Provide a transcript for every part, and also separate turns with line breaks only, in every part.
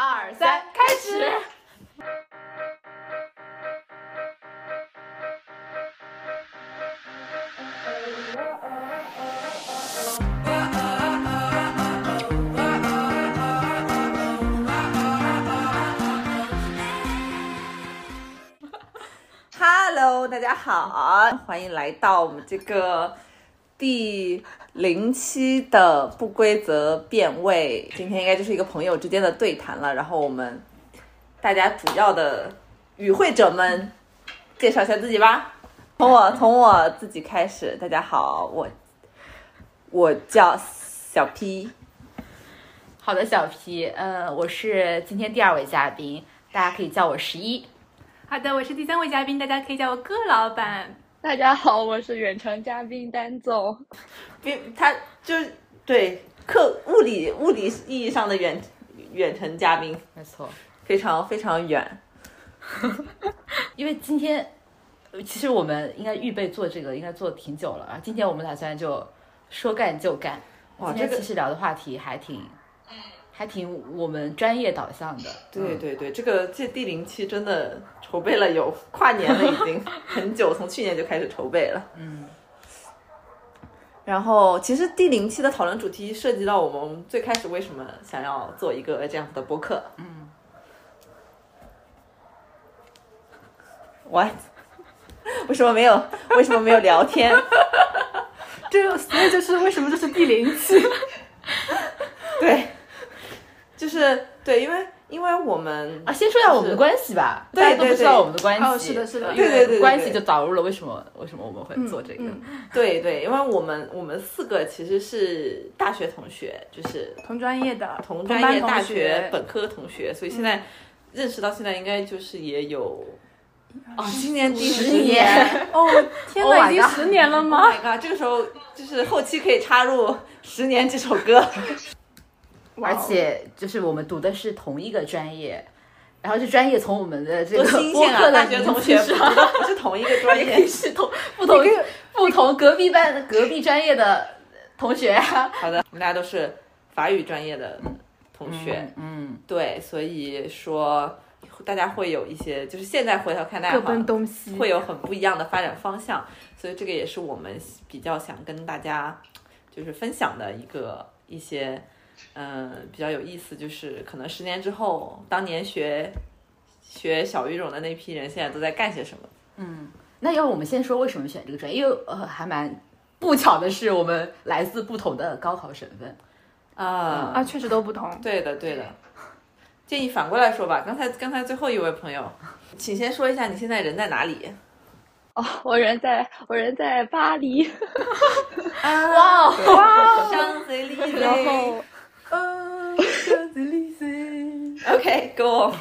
二三，开始。
Hello，大家好，欢迎来到我们这个第零七的不规则变位。今天应该就是一个朋友之间的对谈了。然后我们大家主要的与会者们介绍一下自己吧。从我从我自己开始，大家好，我我叫小 P。
好的，小 P，呃，我是今天第二位嘉宾，大家可以叫我十一。
好的，我是第三位嘉宾，大家可以叫我葛老板。
大家好，我是远程嘉宾丹总。
并他就对客物理物理意义上的远远程嘉宾，
没错，
非常非常远。
因为今天呃其实我们应该预备做这个，应该做挺久了啊。今天我们打算就说干就干。
哇
今天
这个
其实聊的话题还挺，还挺我们专业导向的。
对对对，这个这第零期真的筹备了有跨年了，已经 很久，从去年就开始筹备了。
嗯，
然后，其实第零期的讨论主题涉及到我们最开始为什么想要做一个这样子的播客。嗯，what？为什么没有？为什么没有聊天？
这所以就是为什么这是第零期？
对，就是对，因为因为我们
啊，先说一下我们的关系吧，
对
大家都不知道我们的关系。
哦是的是的
呃
对对对
关系就导入了为什么为什么我们会做这个。
嗯
对对，因为我们我们四个其实是大学同学，就是
同专业的，
同专业大学
学
本科同学，所以现在认识到现在应该就是也有啊，今年第
十
年。
年
哦，天
Oh
哪，已经十年了
Oh
吗
？my god！这个时候就是后期可以插入《十年》这首歌，
而且就是我们读的是同一个专业，然后这专业从我们的这个
新鲜啊！
播客的
大学同学不 是同一个专
也可以
业。
是同不同不同隔壁班隔壁专业的同学啊。
好的，我们大家都是法语专业的同学，
嗯，
对，所以说大家会有一些，就是现在回头看，大家
各奔东西，
会有很不一样的发展方向，所以这个也是我们比较想跟大家就是分享的一个一些，嗯、比较有意思，就是可能十年之后，当年学学小语种的那批人，现在都在干些什么？
嗯那要不我们先说为什么选这个专业？因为呃，还蛮不巧的是，我们来自不同的高考省份。
啊
啊，确实都不同。
对的，对的。建议反过来说吧，刚才刚才最后一位朋友，请先说一下你现在人在哪里？
哦，我人在我人在巴黎，
啊，
哇
哇，香榭丽舍。
然后
嗯，
OK，Go、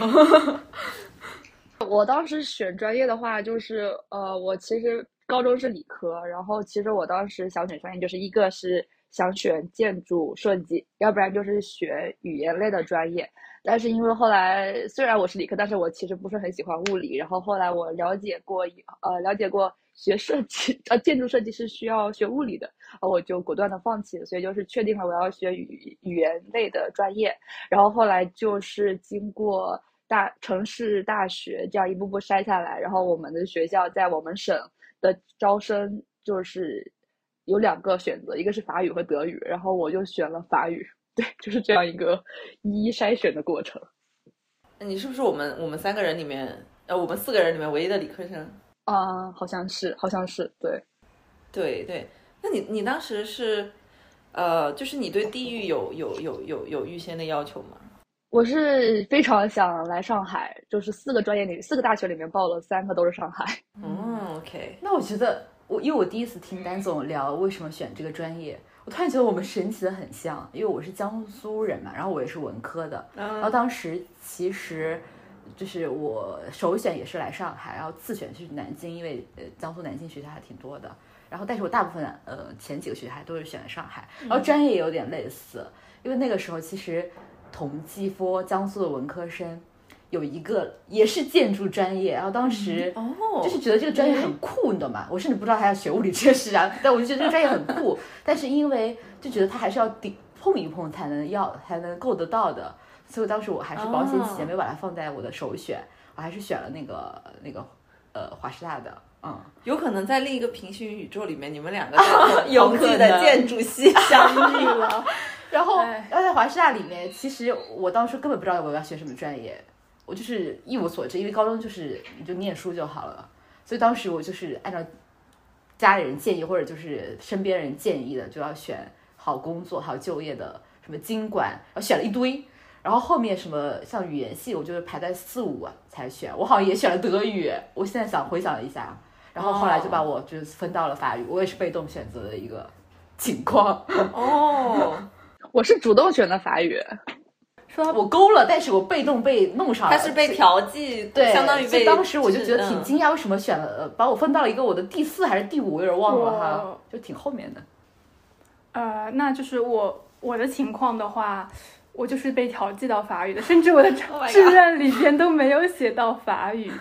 我当时选专业的话，就是呃，我其实高中是理科，然后其实我当时想选专业，就是一个是想选建筑设计，要不然就是学语言类的专业。但是因为后来虽然我是理科，但是我其实不是很喜欢物理。然后后来我了解过，呃，了解过学设计，呃，建筑设计是需要学物理的，呃，我就果断的放弃了。所以就是确定了我要学语语言类的专业。然后后来就是经过大城市大学这样一步步筛下来，然后我们的学校在我们省的招生就是有两个选择，一个是法语和德语，然后我就选了法语。对，就是这样一个一一筛选的过程。
你是不是我们我们三个人里面，呃，我们四个人里面唯一的理科生？
啊、好像是，好像是，对。
对对，那你你当时是，呃，就是你对地域有有有有有预先的要求吗？
我是非常想来上海，就是四个专业里，四个大学里面报了三个都是上海。
嗯，OK，
那我觉得我因为我第一次听丹总聊为什么选这个专业，我突然觉得我们神奇的很像，因为我是江苏人嘛，然后我也是文科的，然后当时其实就是我首选也是来上海，然后次选是南京，因为呃江苏南京学校还挺多的，然后但是我大部分呃前几个学校还都是选的上海，然后专业也有点类似，因为那个时候其实同济科江苏的文科生。有一个也是建筑专业，然后当时
哦
就是觉得这个专业很酷，你懂吗？我甚至不知道他要学物理这事啊，但我就觉得这个专业很酷。但是因为就觉得他还是要顶碰一碰才能要才能够得到的，所以当时我还是保险起见，没有把它放在我的首选，我还是选了那个那个呃华师大的。嗯，
有可能在另一个平行宇宙里面，你们两个在
有
同济的建筑系相遇了。
然后，
哎
然后在华师大里面，其实我当时根本不知道我要学什么专业，我就是一无所知，因为高中就是你就念书就好了，所以当时我就是按照家里人建议或者就是身边人建议的，就要选好工作、好就业的什么经管，然后选了一堆，然后后面什么像语言系，我就是排在四五啊才选，我好像也选了德语，我现在想回想了一下，然后后来就把我就是分到了法语，我也是被动选择的一个 情况。
哦，
我是主动选的法语，
说我勾了，但是我被动被弄上了。
他是被调剂，
对，
相当于被。
所以当时我就觉得挺
嗯
惊讶，为什么选了呃把我分到了一个我的第四还是第五，我有点忘了哈，就挺后面的。
呃，那就是我我的情况的话，我就是被调剂到法语的，甚至我的
Oh
志愿里边都没有写到法语。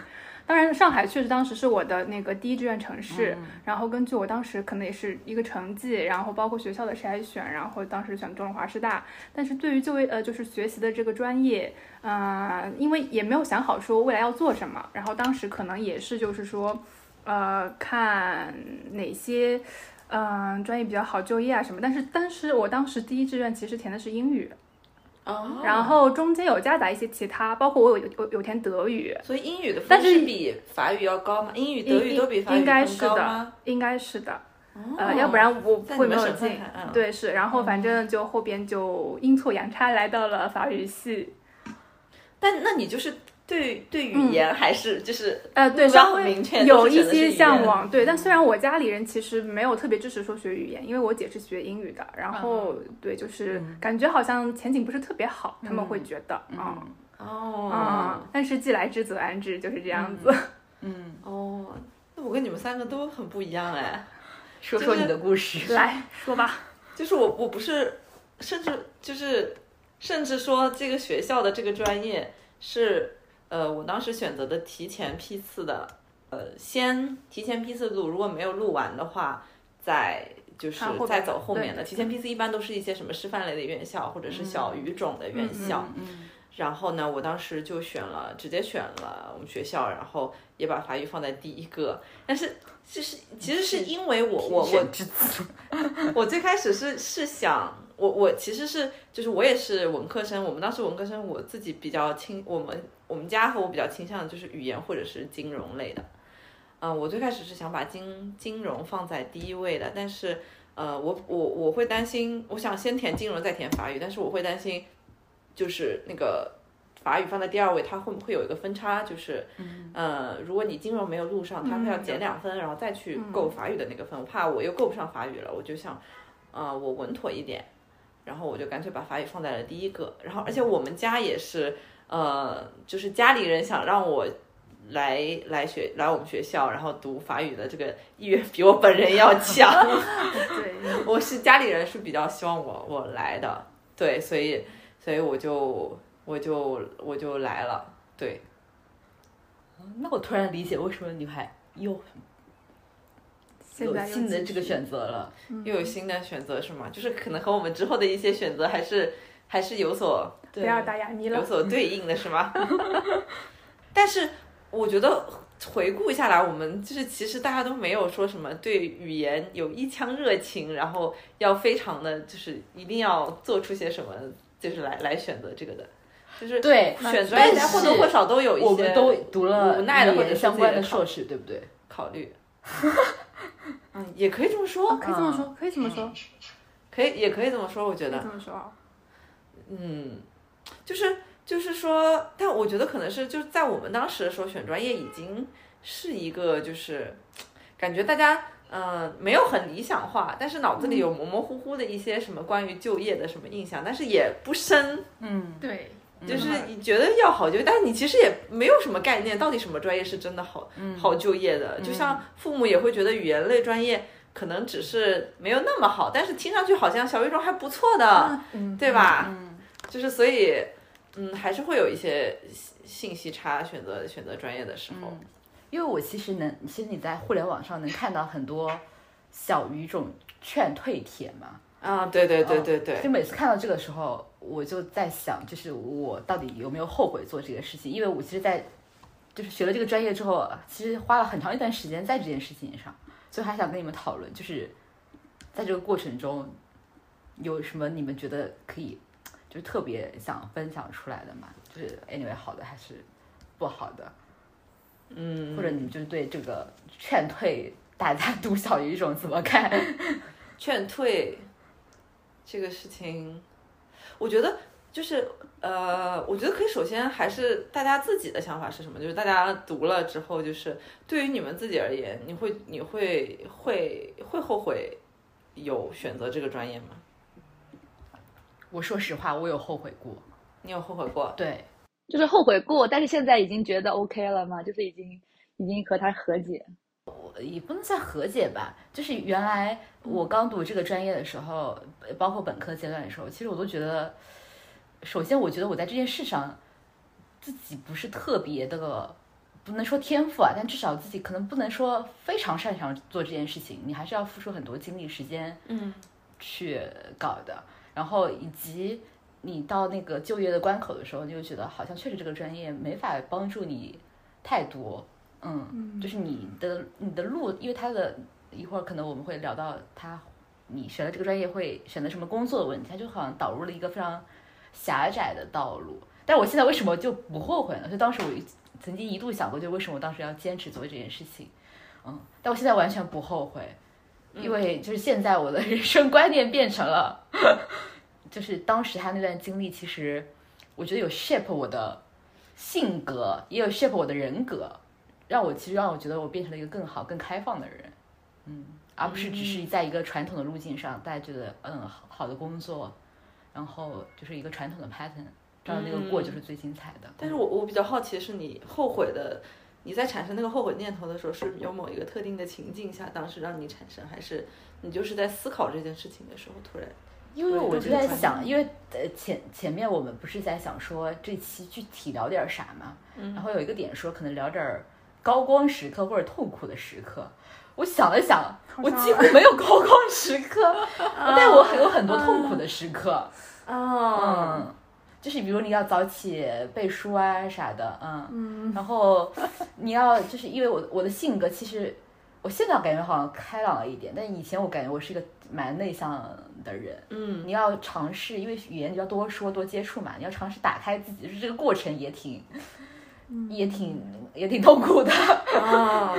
当然，上海确实当时是我的那个第一志愿城市，然后根据我当时可能也是一个成绩，然后包括学校的筛选，然后当时选中了华师大。但是对于就业呃就是学习的这个专业，呃，因为也没有想好说未来要做什么，然后当时可能也是就是说，呃，看哪些。嗯，专业比较好就业啊什么，但是但是我当时第一志愿其实填的是英语，
哦，
然后中间有夹杂一些其他，包括我有有有填德语，
所以英语的分
但是
是比法语要高吗？英语、德语都比法语
应该是的？，应该是的，
哦。
呃，要不然我
在你
会没有进
嗯。
对，是，然后反正就后边就阴错阳差来到了法语系，
但那你就是对对语言还是就是
呃，对，稍微
很明确，
有一些向。往，对。但虽然我家里人其实没有特别支持说学语言，因为我姐是学英语的，然后对，就是感觉好像前景不是特别好，他们会觉得，嗯
哦
嗯，但是既来之则安之，就是这样子。
嗯，
哦，那我跟你们三个都很不一样哎。
说说你的故事。
来说吧，
就是我我不是，甚至就是甚至说这个学校的这个专业是呃我当时选择的提前批次的，呃先提前批次录，如果没有录完的话，再就是再走后面的。提前批次一般都是一些什么师范类的院校或者是小语种的院校。
嗯
然后呢，我当时就选了，直接选了我们学校，然后也把法语放在第一个。但是其实其实是因为我我我。我最开始是是想，我我其实是就是我也是文科生，我们当时文科生我自己比较倾，我们我们家和我比较倾向的就是语言或者是金融类的。嗯、我最开始是想把金金融放在第一位的，但是呃，我我我会担心，我想先填金融再填法语，但是我会担心，就是那个法语放在第二位，它会不会有一个分差，就是呃，如果你金融没有录上，它会要减两分，然后再去够法语的那个分。我怕我又够不上法语了，我就想，呃，我稳妥一点，然后我就干脆把法语放在了第一个。然后，而且我们家也是，呃，就是家里人想让我来来学来我们学校，然后读法语的这个意愿比我本人要强。
对，
我是家里人是比较希望我我来的，对，所以所以我就我就我就来了，对。
那我突然理解为什么女孩又有新的这个选择了。
又有新的选择是吗？就是可能和我们之后的一些选择还是还是有所
不要打哑谜
有。所对应的是吗？但是我觉得回顾下来，我们就是其实大家都没有说什么对语言有一腔热情，然后要非常的就是一定要做出些什么，就是来来选择这个的。就是
对
选专业，大
但是
家或多或少都有一些
我们都读了
无奈的
语
或者
相关
的
硕士，对不对？
考虑。嗯，也可以这么说，
可以这么说，可以这么说，
可以也可以这么说，我觉得。
这么说。
嗯，就是就是说，但我觉得可能是就是在我们当时的时候选专业已经是一个就是感觉大家呃没有很理想化，但是脑子里有模模糊糊的一些什么关于就业的什么印象，但是也不深，
嗯，
对，
就是你觉得要好就业，但是你其实也没有什么概念，到底什么专业是真的好、好就业的。就像父母也会觉得语言类专业可能只是没有那么好，但是听上去好像小语种还不错的，
嗯，
对吧？
嗯，
就是所以，嗯，还是会有一些信信息差，选择选择专业的时候。
因为我其实能，其实你在互联网上能看到很多小语种劝退帖嘛，
啊，对对对对对，
就每次看到这个时候，我就在想，就是我到底有没有后悔做这个事情？因为我其实，在就是学了这个专业之后，其实花了很长一段时间在这件事情上，所以还想跟你们讨论，就是在这个过程中有什么你们觉得可以，就是特别想分享出来的嘛？就是 anyway 好的还是不好的？
嗯，
或者你就是对这个劝退大家 读小语种怎么看？
劝退这个事情，我觉得就是呃，我觉得可以首先还是大家自己的想法是什么？就是大家读了之后，就是对于你们自己而言，你会你会会会后悔有选择这个专业吗？
我说实话，我有后悔过。
你有后悔过？
对，
就是后悔过，但是现在已经觉得 OK 了嘛？就是已经已经和他和解。
也不能算和解吧，就是原来我刚读这个专业的时候，包括本科阶段的时候，其实我都觉得，首先我觉得我在这件事上自己不是特别的，不能说天赋啊，但至少自己可能不能说非常擅长做这件事情，你还是要付出很多精力时间，
嗯，
去搞的。然后以及你到那个就业的关口的时候，你就觉得好像确实这个专业没法帮助你太多。嗯，就是你的你的路，因为他的一会儿可能我们会聊到他，你选了这个专业会选择什么工作的问题，他就好像导入了一个非常狭窄的道路。但我现在为什么就不后悔呢？就当时我曾经一度想过，就为什么我当时要坚持做这件事情？嗯，但我现在完全不后悔，因为就是现在我的人生观念变成了，就是当时他那段经历，其实我觉得有 shape 我的性格，也有 shape 我的人格。让我其实让我觉得我变成了一个更好、更开放的人，嗯，而不是只是在一个传统的路径上，大家觉得嗯好的工作，然后就是一个传统的 pattern，照那个过就是最精彩的。
但是我我比较好奇的是，你后悔的，你在产生那个后悔念头的时候，是有某一个特定的情境下，当时让你产生，还是你就是在思考这件事情的时候突然？
因为我就在想，因为呃前前面我们不是在想说这期具体聊点啥嘛，然后有一个点说可能聊点儿。高光时刻或者痛苦的时刻，我想了想，我几乎没有高光时刻，但 我有很多痛苦的时刻。嗯，就是比如你要早起背书啊啥的，嗯，然后你要就是因为我我的性格其实我现在感觉好像开朗了一点，但以前我感觉我是一个蛮内向的人。
嗯，
你要尝试，因为语言你要多说多接触嘛，你要尝试打开自己，就是这个过程也挺。也挺也挺痛苦的
啊，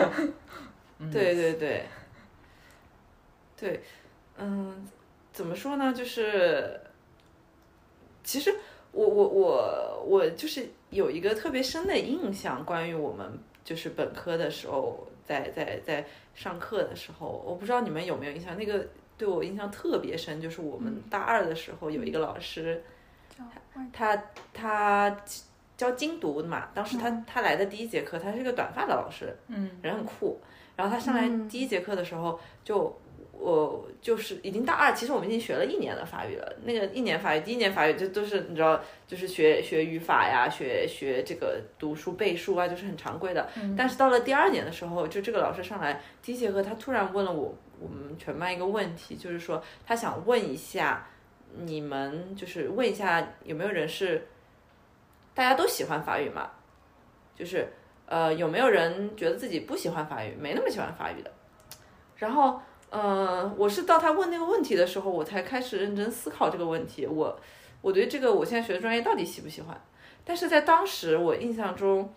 对对对，对，嗯，怎么说呢？就是其实我我我我就是有一个特别深的印象，关于我们就是本科的时候，在在在上课的时候，我不知道你们有没有印象？那个对我印象特别深，就是我们大二的时候有一个老师，他他。教精读的嘛，当时他他来的第一节课，他是一个短发的老师，
嗯，
人很酷。然后他上来第一节课的时候，就我就是已经大二，其实我们已经学了一年的法语了。那个一年法语，第一年法语就都是你知道，就是学学语法呀，学学这个读书背书啊，就是很常规的。但是到了第二年的时候，就这个老师上来第一节课，他突然问了我我们全班一个问题，就是说他想问一下你们，就是问一下有没有人是。大家都喜欢法语嘛，就是呃，有没有人觉得自己不喜欢法语，没那么喜欢法语的？然后，呃，我是到他问那个问题的时候，我才开始认真思考这个问题。我我对这个我现在学的专业到底喜不喜欢？但是在当时我印象中，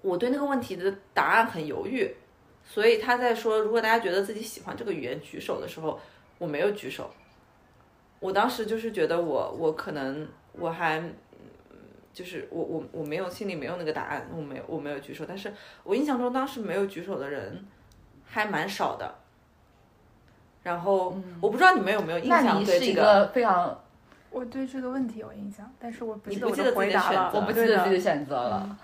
我对那个问题的答案很犹豫。所以他在说如果大家觉得自己喜欢这个语言举手的时候，我没有举手。我当时就是觉得我我可能我还。就是我我我没有心里没有那个答案，我没有我没有举手，但是我印象中当时没有举手的人还蛮少的。然后我不知道你们有没有印象对这
个非常，
我对这个问题有印象，但是我不
记
得我的回答了，
我不记得自己的选择了。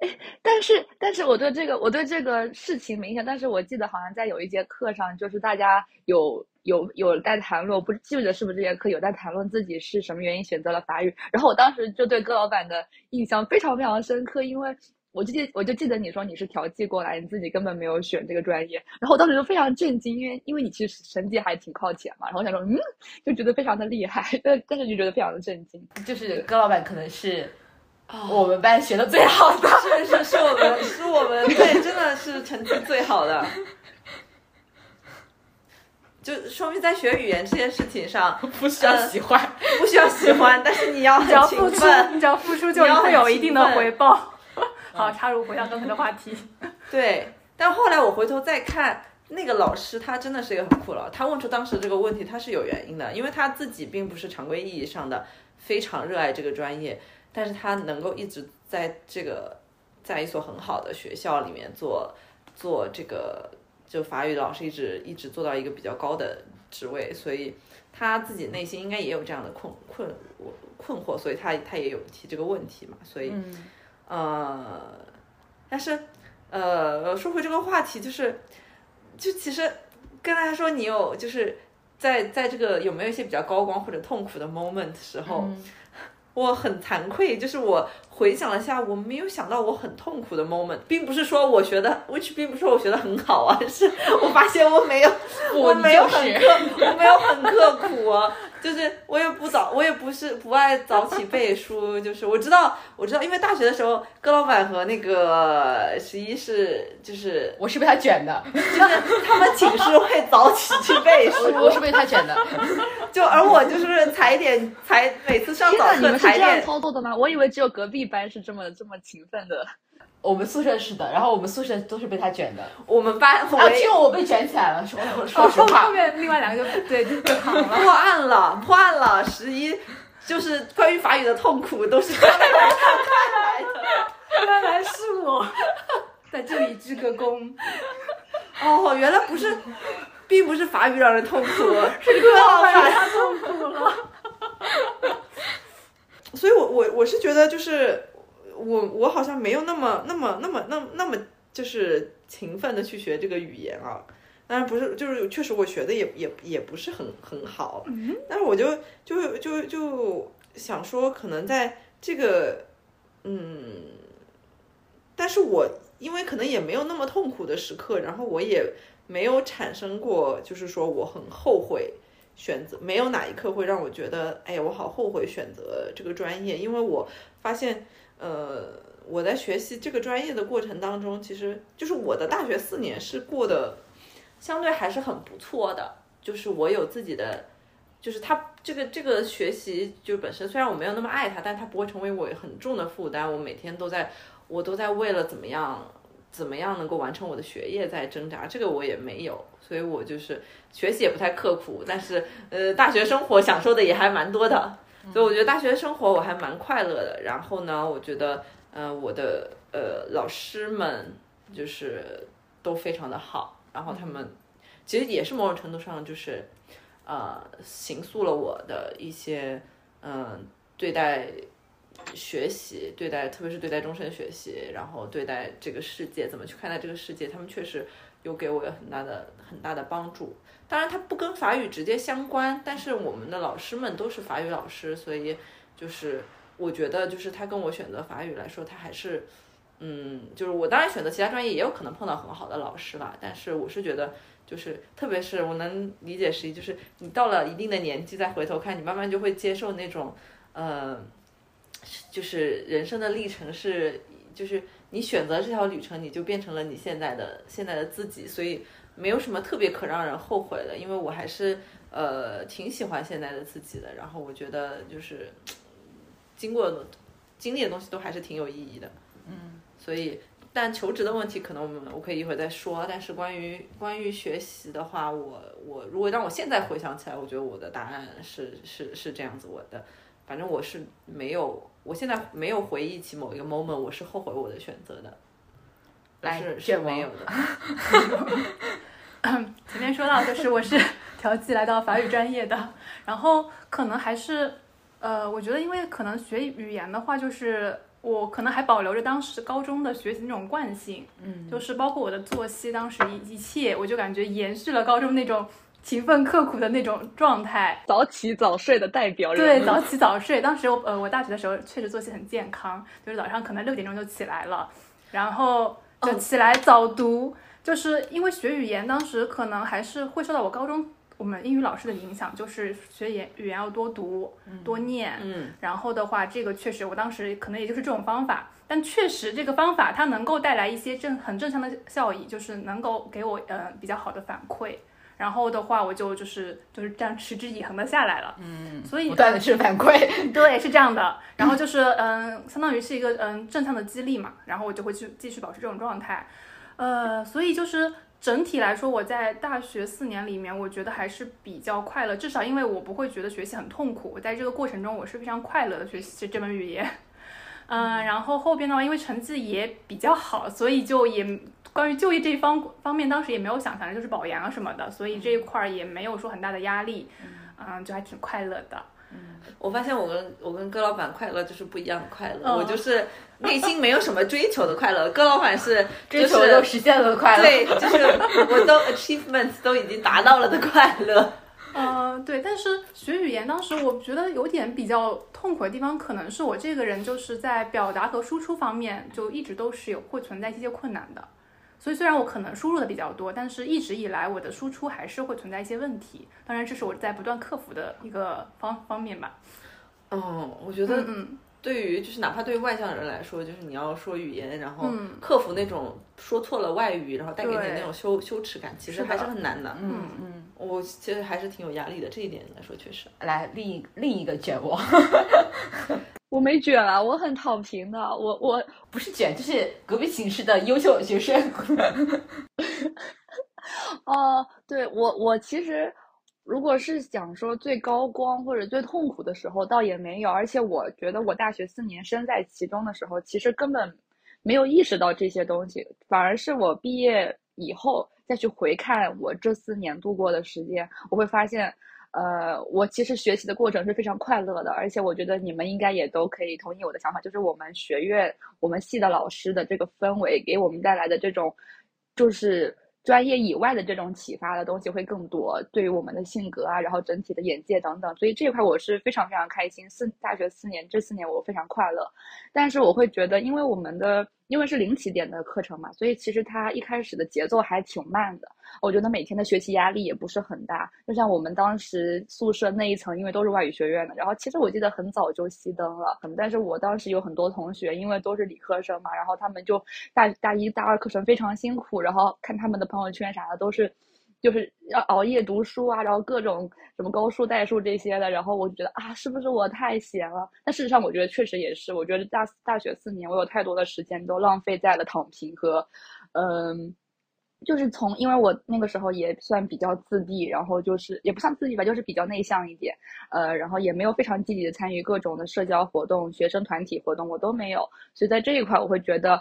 哎，但是但是我对这个我对这个事情没印象，但是我记得好像在有一节课上，就是大家有。有有在谈论，我不记得是不是这节课有在谈论自己是什么原因选择了法语。然后我当时就对戈老板的印象非常非常深刻，因为我就记我就记得你说你是调剂过来，你自己根本没有选这个专业，然后我当时就非常震惊，因为因为你其实成绩还挺靠前嘛，然后我想说嗯，就觉得非常的厉害，但但是就觉得非常的震惊。
就是戈老板可能是我们班学的最好的，
是是是我们是我们对，真的是成绩最好的。就说明在学语言这件事情上
不需要喜欢，
不需要喜欢，但是你要
只要
很
付出，
勤奋。
你只要付出就会有一定的回报。好，插入回到刚才的话题。
对，但后来我回头再看那个老师，他真的是一个很酷老，他问出当时这个问题，他是有原因的，因为他自己并不是常规意义上的非常热爱这个专业，但是他能够一直在这个在一所很好的学校里面做做这个就法语老师，一直一直做到一个比较高的职位，所以他自己内心应该也有这样的困困困惑，所以他他也有提这个问题嘛，所以。
嗯
呃，但是呃，说回这个话题，就是就其实跟大家说，你有就是在在这个有没有一些比较高光或者痛苦的 moment 时候，
嗯
我很惭愧，就是我回想了一下，我没有想到我很痛苦的 moment，并不是说我学的，which 并不是说我学的很好啊，是我发现我没有，我没有很刻，我没有很刻苦啊，就是我也不早，我也不是不爱早起背书，就是我知道，我知道，因为大学的时候，哥老板和那个十一是就是
我是被他卷的，
就是他们寝室会早起去背书，
我是被他卷的。
就而我就是踩点踩，每次上早课
们是这样
踩点。
操作的吗？我以为只有隔壁班是这么这么勤奋的。
我们宿舍是的，然后我们宿舍都是被他卷的。
我们班
啊，
唯
只有我被卷起来了，说 说
哦，后后。面另外两个就对就了。
破案了，破案了，十一就是关于法语的痛苦都是他们来的。
原来是我，在这里鞠个躬。
哦，原来不是，并不是法语让人痛苦，是戈老板。
他痛苦了。
所以我我我是觉得就是我我好像没有那么那么那么那么那么就是勤奋的去学这个语言啊。当然不是，就是确实我学的也也也不是很很好，但是我就就就就想说，可能在这个嗯，但是我因为可能也没有那么痛苦的时刻，然后我也没有产生过，就是说我很后悔选择，没有哪一刻会让我觉得，哎呀，我好后悔选择这个专业，因为我发现，呃，我在学习这个专业的过程当中，其实就是我的大学四年是过得相对还是很不错的，就是我有自己的。就是他这个这个学习就本身，虽然我没有那么爱它，但它不会成为我很重的负担。我每天都在，我都在为了怎么样怎么样能够完成我的学业在挣扎。这个我也没有，所以我就是学习也不太刻苦，但是呃，大学生活享受的也还蛮多的。所以我觉得大学生活我还蛮快乐的。然后呢，我觉得呃我的呃老师们就是都非常的好，然后他们其实也是某种程度上就是。呃，形塑了我的一些嗯、对待学习，对待特别是对待终身学习，然后对待这个世界怎么去看待这个世界，他们确实有给我很大的很大的帮助。当然，它不跟法语直接相关，但是我们的老师们都是法语老师，所以就是我觉得，就是他跟我选择法语来说，他还是。嗯，就是我当然选择其他专业也有可能碰到很好的老师啦，但是我是觉得，就是特别是我能理解十一，就是你到了一定的年纪再回头看，你慢慢就会接受那种，呃，就是人生的历程是，就是你选择这条旅程，你就变成了你现在的现在的自己，所以没有什么特别可让人后悔的，因为我还是呃挺喜欢现在的自己的，然后我觉得就是经过经历的东西都还是挺有意义的。嗯所以，但求职的问题可能我们我可以一会儿再说。但是关于关于学习的话，我我如果让我现在回想起来，我觉得我的答案是是是这样子。我的，反正我是没有，我现在没有回忆起某一个 moment，我是后悔我的选择的。
来
是是
卷王
没有的。
前面说到，就是我是 调剂来到法语专业的，然后可能还是，呃，我觉得因为可能学语言的话，就是我可能还保留着当时高中的学习那种惯性，
嗯，
就是包括我的作息，当时一一切，我就感觉延续了高中那种勤奋刻苦的那种状态。
早起早睡的代表人
对，早起早睡。当时我呃，我大学的时候确实作息很健康，就是早上可能六点钟就起来了。然后就起来早读，就是因为学语言，当时可能还是会受到我高中我们英语老师的影响，就是学言语言要多读、多念，
嗯，
然后的话，这个确实我当时可能也就是这种方法，但确实这个方法它能够带来一些正很正向的效益，就是能够给我呃比较好的反馈。然后的话，我就就是就是这样持之以恒的下来了。嗯，所以
不断的是反馈，
对，是这样的。然后就是嗯，相当于是一个嗯正向的激励嘛。然后我就会去继续保持这种状态。呃，所以就是整体来说，我在大学四年里面，我觉得还是比较快乐。至少因为我不会觉得学习很痛苦，我在这个过程中我是非常快乐的学习这门语言。嗯，然后后边的话，因为成绩也比较好，所以就也。关于就业这一方方面，当时也没有想，反正就是保研啊什么的，所以这一块儿也没有说很大的压力，嗯，就还挺快乐的。
嗯，我发现我跟我跟哥老板快乐就是不一样的快乐，我就是内心没有什么追求的快乐，哥老板 是
追求都实现了的快乐，
对，就是我都 achievements 都已经达到了的快乐。
嗯，对，但是学语言当时我觉得有点比较痛苦的地方，可能是我这个人就是在表达和输出方面就一直都是有会存在一些困难的。所以虽然我可能输入的比较多，但是一直以来我的输出还是会存在一些问题。当然，这是我在不断克服的一个方方面吧。
嗯，我觉得，对于就是哪怕对于外向人来说，就是你要说语言，然后克服那种说错了外语，然后带给你那种羞羞耻感，其实还是很难的。
嗯嗯，
我其实还是挺有压力的，这一点来说确实。
来，另一另一个卷王。
我没卷啊，我很躺平的。我我
不是卷，就是隔壁寝室的优秀学生。
哦，对我我其实，如果是想说最高光或者最痛苦的时候，倒也没有。而且我觉得我大学四年身在其中的时候，其实根本没有意识到这些东西，反而是我毕业以后再去回看我这四年度过的时间，我会发现。呃，我其实学习的过程是非常快乐的，而且我觉得你们应该也都可以同意我的想法，就是我们学院、我们系的老师的这个氛围给我们带来的这种，就是专业以外的这种启发的东西会更多，对于我们的性格啊，然后整体的眼界等等，所以这一块我是非常非常开心。四大学四年这四年我非常快乐，但是我会觉得，因为我们的因为是零起点的课程嘛，所以其实他一开始的节奏还挺慢的。我觉得每天的学习压力也不是很大，就像我们当时宿舍那一层，因为都是外语学院的，然后其实我记得很早就熄灯了。但是我当时有很多同学，因为都是理科生嘛，然后他们就大大一、大二课程非常辛苦，然后看他们的朋友圈啥的都是，就是要熬夜读书啊，然后各种什么高数、代数这些的，然后我就觉得啊，是不是我太闲了？但事实上，我觉得确实也是，我觉得大大学四年，我有太多的时间都浪费在了躺平和，嗯。就是从，因为我那个时候也算比较自闭，然后就是也不算自闭吧，就是比较内向一点，呃，然后也没有非常积极的参与各种的社交活动、学生团体活动，我都没有。所以在这一块，我会觉得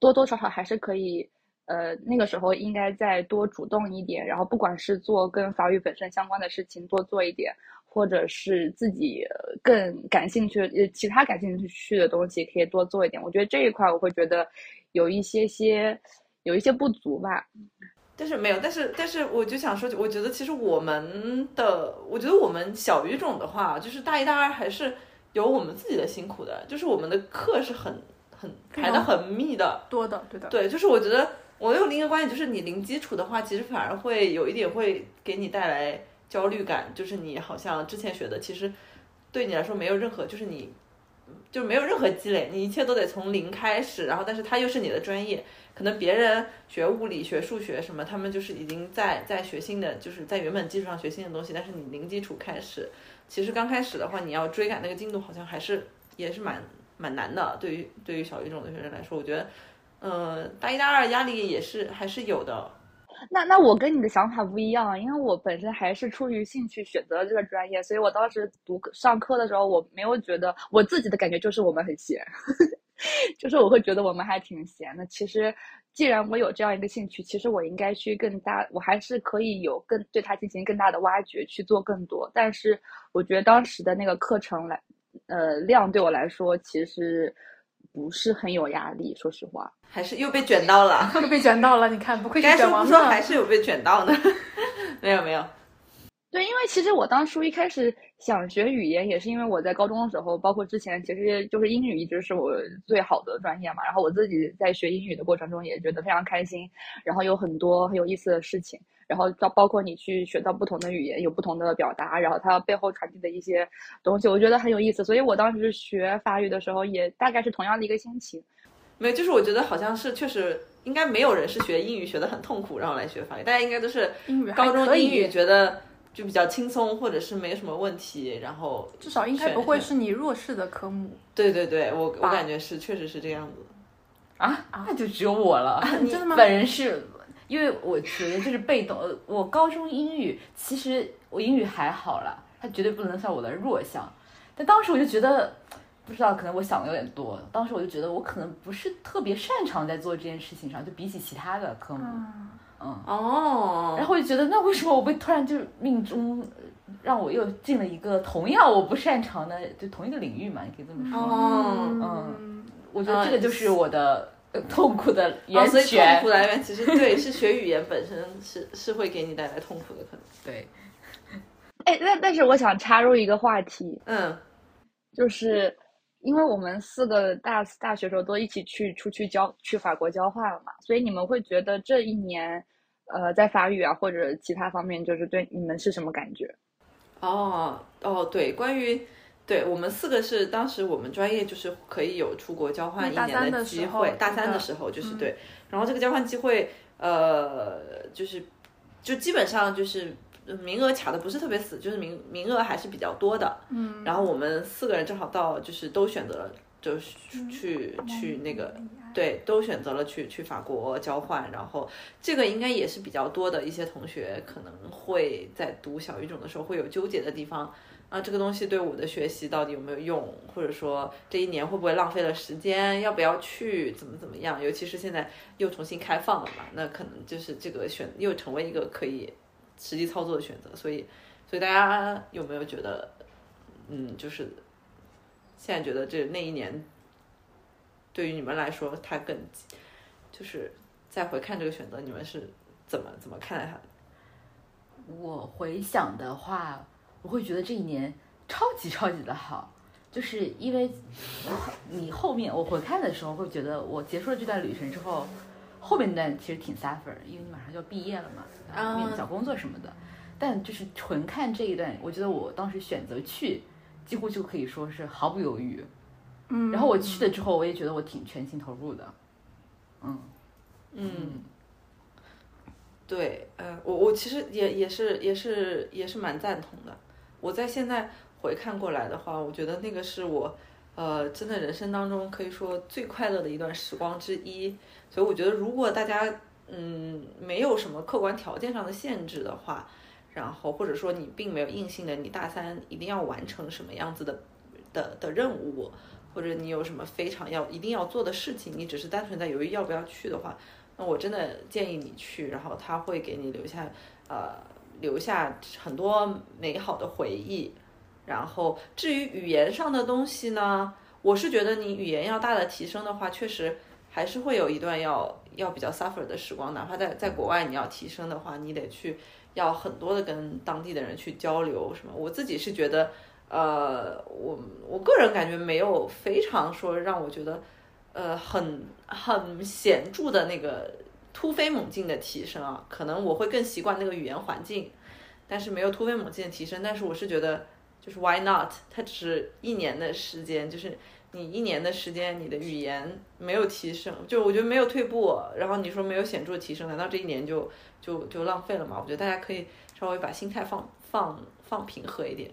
多多少少还是可以，呃，那个时候应该再多主动一点，然后不管是做跟法语本身相关的事情多做一点，或者是自己更感兴趣、呃，其他感兴趣的东西可以多做一点。我觉得这一块我会觉得有一些些。有一些不足吧，
但是没有，但是但是我就想说，我觉得其实我们的，我觉得我们小语种的话，就是大一、大二还是有我们自己的辛苦的，就是我们的课是很很排的很密的，
多的，对的，
对，就是我觉得我有另一个观点，就是你零基础的话，其实反而会有一点会给你带来焦虑感，就是你好像之前学的，其实对你来说没有任何，就是你就没有任何积累，你一切都得从零开始，然后但是它又是你的专业。可能别人学物理学数学什么，他们就是已经在在学新的，就是在原本基础上学新的东西。但是你零基础开始，其实刚开始的话，你要追赶那个进度，好像还是也是蛮蛮难的。对于对于小语种的学生来说，我觉得，呃，大一大二压力也是还是有的。
那那我跟你的想法不一样，因为我本身还是出于兴趣选择这个专业，所以我当时读上课的时候，我没有觉得我自己的感觉就是我们很闲。就是我会觉得我们还挺闲的。其实，既然我有这样一个兴趣，其实我应该去更大，我还是可以有更对它进行更大的挖掘，去做更多。但是，我觉得当时的那个课程来，呃，量对我来说其实不是很有压力。说实话，
还是又被卷到了，
又被卷到了。你看，不愧是卷王
说还是有被卷到呢。没 有没有。
对，因为其实我当初一开始想学语言，也是因为我在高中的时候，包括之前，其实就是英语一直是我最好的专业嘛。然后我自己在学英语的过程中也觉得非常开心，然后有很多很有意思的事情。然后到包括你去学到不同的语言，有不同的表达，然后它背后传递的一些东西，我觉得很有意思。所以我当时学法语的时候，也大概是同样的一个心情。
没有，就是我觉得好像是确实应该没有人是学英语学的很痛苦，然后来学法语，大家应该都是高中英语觉得就比较轻松，或者是没什么问题，然后
至少应该不会是你弱势的科目。
对对对，我我感觉是确实是这样子。
啊，那就只有我了。
真的吗？
本人是因为我觉得就是被动。呃我高中英语其实我英语还好啦，它绝对不能算我的弱项。但当时我就觉得，不知道可能我想的有点多。当时我就觉得我可能不是特别擅长在做这件事情上，就比起其他的科目，嗯。
哦，
然后我就觉得，那为什么我被突然就命中，呃让我又进了一个同样我不擅长的，就同一个领域嘛，你可以这么说。
哦。
嗯，我觉得这个就是我的呃痛苦的
哦，
源
所以痛。苦来源其实对是学语言本身是是会给你带来痛苦的可能。
对，
哎，那但是我想插入一个话题，
嗯，
就是因为我们四个大大学时候都一起去出去交去法国交换了嘛，所以你们会觉得这一年，呃，在法语啊或者其他方面，就是对你们是什么感觉？
哦哦，对，关于对我们四个是当时我们专业就是可以有出国交换一
大三
年
的时候
机会，大三的时候就是
嗯
对，然后这个交换机会，呃，就是就基本上就是名额卡的不是特别死，就是名名额还是比较多的，
嗯，
然后我们四个人正好到，就是都选择了，就是去去那个，对，都选择了去去法国交换。然后这个应该也是比较多的一些同学可能会在读小语种的时候会有纠结的地方。啊，这个东西对我的学习到底有没有用，或者说这一年会不会浪费了时间，要不要去，怎么怎么样？尤其是现在又重新开放了嘛，那可能就是这个选又成为一个可以实际操作的选择。所以，所以大家有没有觉得？嗯，就是现在觉得这那一年对于你们来说，它更就是再回看这个选择，你们是怎么怎么看待它的？
我回想的话，我会觉得这一年超级超级的好，就是因为你后面我回看的时候，会觉得我结束了这段旅程之后，后面那段其实挺 suffer，因为你马上就要毕业了嘛，然后面找工作什么的。但就是纯看这一段，我觉得我当时选择去，几乎就可以说是毫不犹豫。
嗯，
然后我去了之后，我也觉得我挺全心投入的。嗯
嗯，对，呃，我我其实也也是也是也是蛮赞同的。我在现在回看过来的话，我觉得那个是我呃真的人生当中可以说最快乐的一段时光之一。所以我觉得，如果大家嗯没有什么客观条件上的限制的话，然后或者说你并没有硬性的你大三一定要完成什么样子的的的任务，或者你有什么非常要一定要做的事情，你只是单纯在犹豫要不要去的话，那我真的建议你去，然后他会给你留下呃留下很多美好的回忆。然后至于语言上的东西呢，我是觉得你语言要大的提升的话，确实还是会有一段要要比较 suffer 的时光，哪怕在在国外你要提升的话，你得去要很多的跟当地的人去交流什么。我自己是觉得，呃，我我个人感觉没有非常说让我觉得，呃，很很显著的那个突飞猛进的提升啊。可能我会更习惯那个语言环境，但是没有突飞猛进的提升。但是我是觉得，就是 why not？它只是一年的时间，就是你一年的时间，你的语言没有提升，就我觉得没有退步，然后你说没有显著提升，难道这一年就就就浪费了吗？我觉得大家可以稍微把心态放放放平和一点，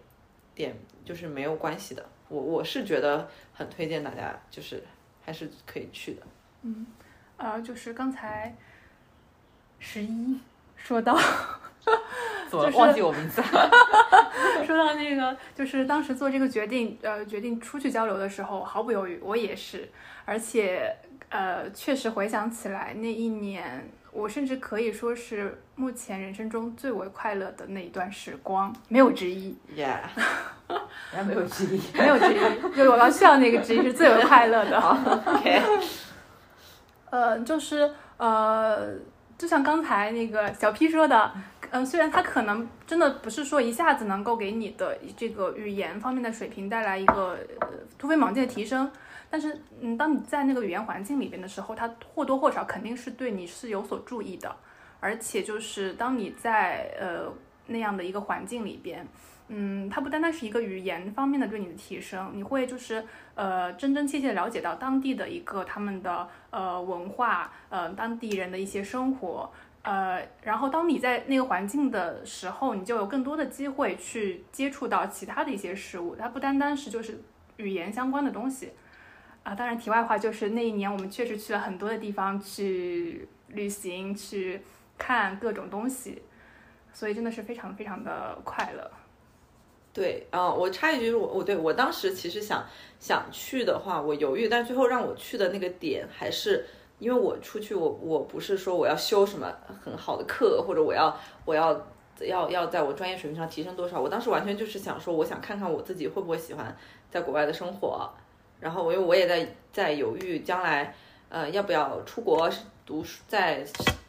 点就是没有关系的。我我是觉得很推荐大家，就是还是可以去的。
嗯呃，就是刚才十一说到
怎么忘记我名字了？
说到那个，就是当时做这个决定，呃，决定出去交流的时候，毫不犹豫，我也是，而且，呃，确实回想起来，那一年，我甚至可以说是目前人生中最为快乐的那一段时光，没有之一
，Yeah，
没有之一。
没有之一，就是我要笑那个之一是最为快乐的。
OK，
呃，就是呃，就像刚才那个小 P 说的，嗯，虽然它可能真的不是说一下子能够给你的这个语言方面的水平带来一个呃突飞猛进的提升，但是嗯，当你在那个语言环境里边的时候，它或多或少肯定是对你是有所注意的，而且就是当你在呃那样的一个环境里边。嗯，它不单单是一个语言方面的对你的提升，你会就是呃真真切切了解到当地的一个他们的呃文化，呃当地人的一些生活，呃，然后当你在那个环境的时候，你就有更多的机会去接触到其他的一些事物，它不单单是就是语言相关的东西啊。当然，题外话就是那一年我们确实去了很多的地方去旅行，去看各种东西，所以真的是非常非常的快乐。
对，嗯，我插一句，我我对我当时其实想想去的话，我犹豫，但最后让我去的那个点还是因为我出去，我我不是说我要修什么很好的课，或者我要我要要要在我专业水平上提升多少，我当时完全就是想说，我想看看我自己会不会喜欢在国外的生活，然后我因为我也在在犹豫将来，呃，要不要出国读书，在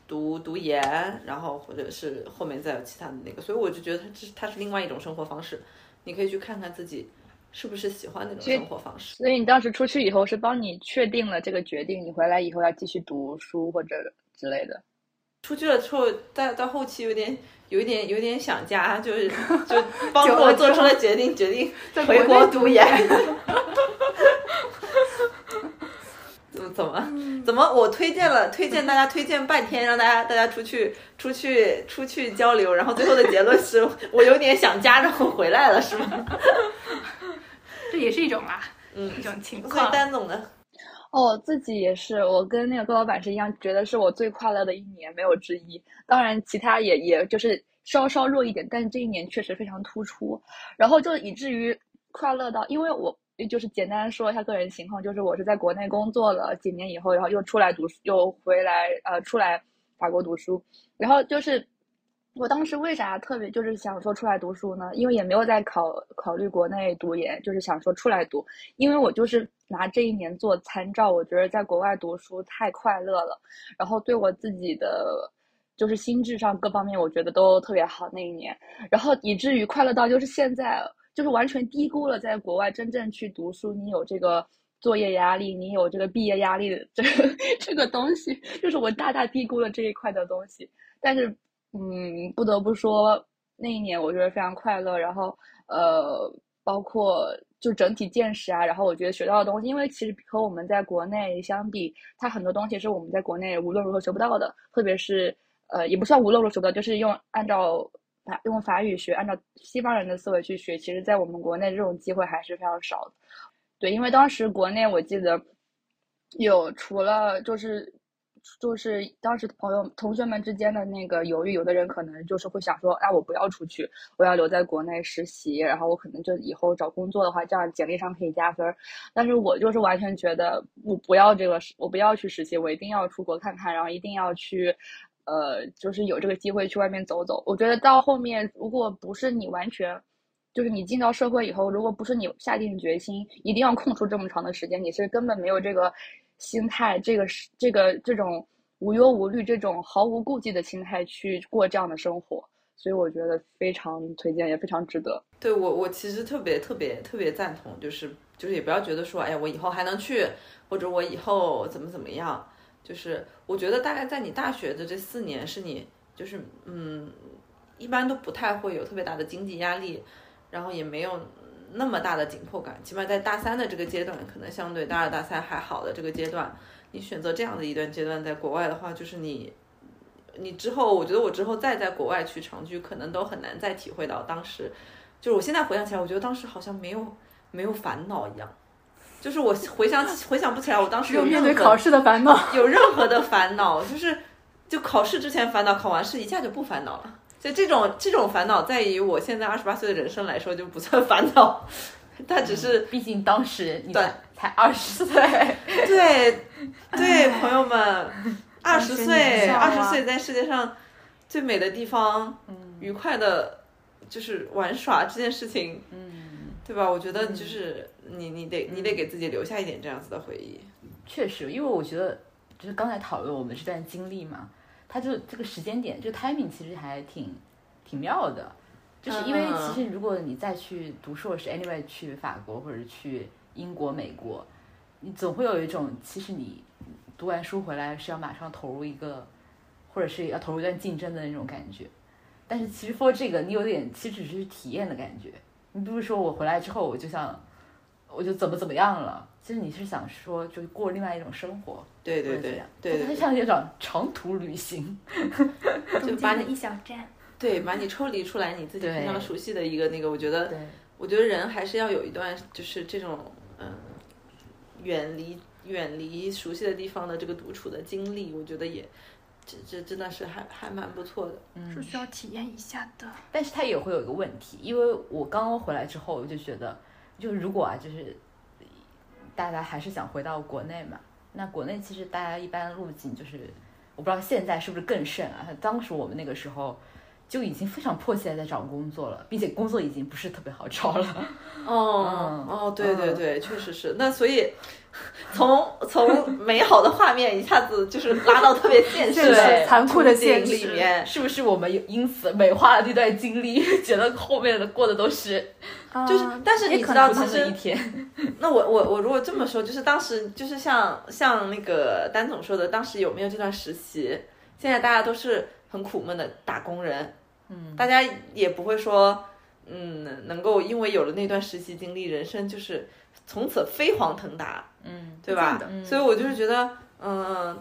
读读研，然后或者是后面再有其他的那个，所以我就觉得它这它是另外一种生活方式。你可以去看看自己是不是喜欢那种生活方式。
所以你当时出去以后是帮你确定了这个决定，你回来以后要继续读书或者之类的。
出去了之后，到到后期有点有点有点想家，就是就 帮助我做出了决定，决定 回国读研。怎么怎么怎么？我推荐了，推荐大家推荐半天，让大家大家出去出去出去交流，然后最后的结论是 我有点想家，然后回来了，是吗？
这也是一种啦，
嗯，
一种情况。
单总呢，
哦，自己也是，我跟那个高老板是一样，觉得是我最快乐的一年，没有之一。当然，其他也也就是稍稍弱一点，但是这一年确实非常突出，然后就以至于快乐到，因为我。就是简单说一下个人情况，就是我是在国内工作了几年以后，然后又出来读书，又回来呃出来法国读书。然后就是我当时为啥特别就是想说出来读书呢？因为也没有在考考虑国内读研，就是想说出来读。因为我就是拿这一年做参照，我觉得在国外读书太快乐了，然后对我自己的就是心智上各方面，我觉得都特别好那一年，然后以至于快乐到就是现在。就是完全低估了在国外真正去读书，你有这个作业压力，你有这个毕业压力的 这个这个东西，就是我大大低估了这一块的东西。但是，嗯，不得不说那一年我觉得非常快乐。然后，呃，包括就整体见识啊，然后我觉得学到的东西，因为其实和我们在国内相比，它很多东西是我们在国内无论如何学不到的，特别是呃，也不算无论如何学不到，就是用按照。法用法语学，按照西方人的思维去学，其实，在我们国内这种机会还是非常少的。对，因为当时国内我记得有除了就是就是当时朋友同学们之间的那个犹豫，有的人可能就是会想说，啊，我不要出去，我要留在国内实习，然后我可能就以后找工作的话，这样简历上可以加分。但是我就是完全觉得，我不要这个，我不要去实习，我一定要出国看看，然后一定要去。呃，就是有这个机会去外面走走。我觉得到后面，如果不是你完全，就是你进到社会以后，如果不是你下定决心一定要空出这么长的时间，你是根本没有这个心态，这个是这个这种无忧无虑、这种毫无顾忌的心态去过这样的生活。所以我觉得非常推荐，也非常值得。
对我，我其实特别特别特别赞同，就是就是也不要觉得说，哎呀，我以后还能去，或者我以后怎么怎么样。就是我觉得大概在你大学的这四年，是你就是嗯，一般都不太会有特别大的经济压力，然后也没有那么大的紧迫感。起码在大三的这个阶段，可能相对大二大三还好的这个阶段，你选择这样的一段阶段在国外的话，就是你你之后，我觉得我之后再在国外去长居，可能都很难再体会到当时。就是我现在回想起来，我觉得当时好像没有没有烦恼一样。就是我 回想回想不起来，我当时有
面对考试的烦恼，
有任何的烦恼，就是就考试之前烦恼，考完试一下就不烦恼了。就这种这种烦恼，在于我现在二十八岁的人生来说就不算烦恼，他只是
毕竟当时你才二十岁，
对对，朋友们，二十岁二十岁在世界上最美的地方，愉快的，就是玩耍这件事情，
嗯，
对吧？我觉得就是。你你得你得给自己留下一点这样子的回忆，
确实，因为我觉得就是刚才讨论我们这段经历嘛，它就这个时间点，这个 timing 其实还挺挺妙的。就是因为其实如果你再去读硕士，anyway 去法国或者去英国、美国，你总会有一种其实你读完书回来是要马上投入一个，或者是要投入一段竞争的那种感觉。但是其实 for 这个你有点其实只是体验的感觉，你不是说我回来之后我就像我就怎么怎么样了，其实你是想说就过另外一种生活。
对对对对，
它像一种长途旅行，
就把你一小站。
对，把你抽离出来，你自己非常熟悉的一个那个，我觉得，我觉得人还是要有一段就是这种嗯，远离远离熟悉的地方的这个独处的经历，我觉得也这这真的是还还蛮不错的，
是需要体验一下的。
但是它也会有一个问题，因为我刚刚回来之后，我就觉得，就如果啊，就是大家还是想回到国内嘛，那国内其实大家一般路径就是，我不知道现在是不是更甚啊？当时我们那个时候。就已经非常迫切的在找工作了，并且工作已经不是特别好找了。
哦哦，对对对，确实是。那所以从从美好的画面一下子就是拉到特别现实、
残酷的现
实里面，
是不是我们因此美化了这段经历，觉得后面的过的都是
就是？但是你知道，其
实
那 我我我如果这么说，就是当时就是像像那个丹总说的，当时有没有这段实习？现在大家都是。很苦闷的打工人，
嗯，
大家也不会说，嗯，能够因为有了那段实习经历，人生就是从此飞黄腾达，
嗯，
对吧？所以我就是觉得，嗯，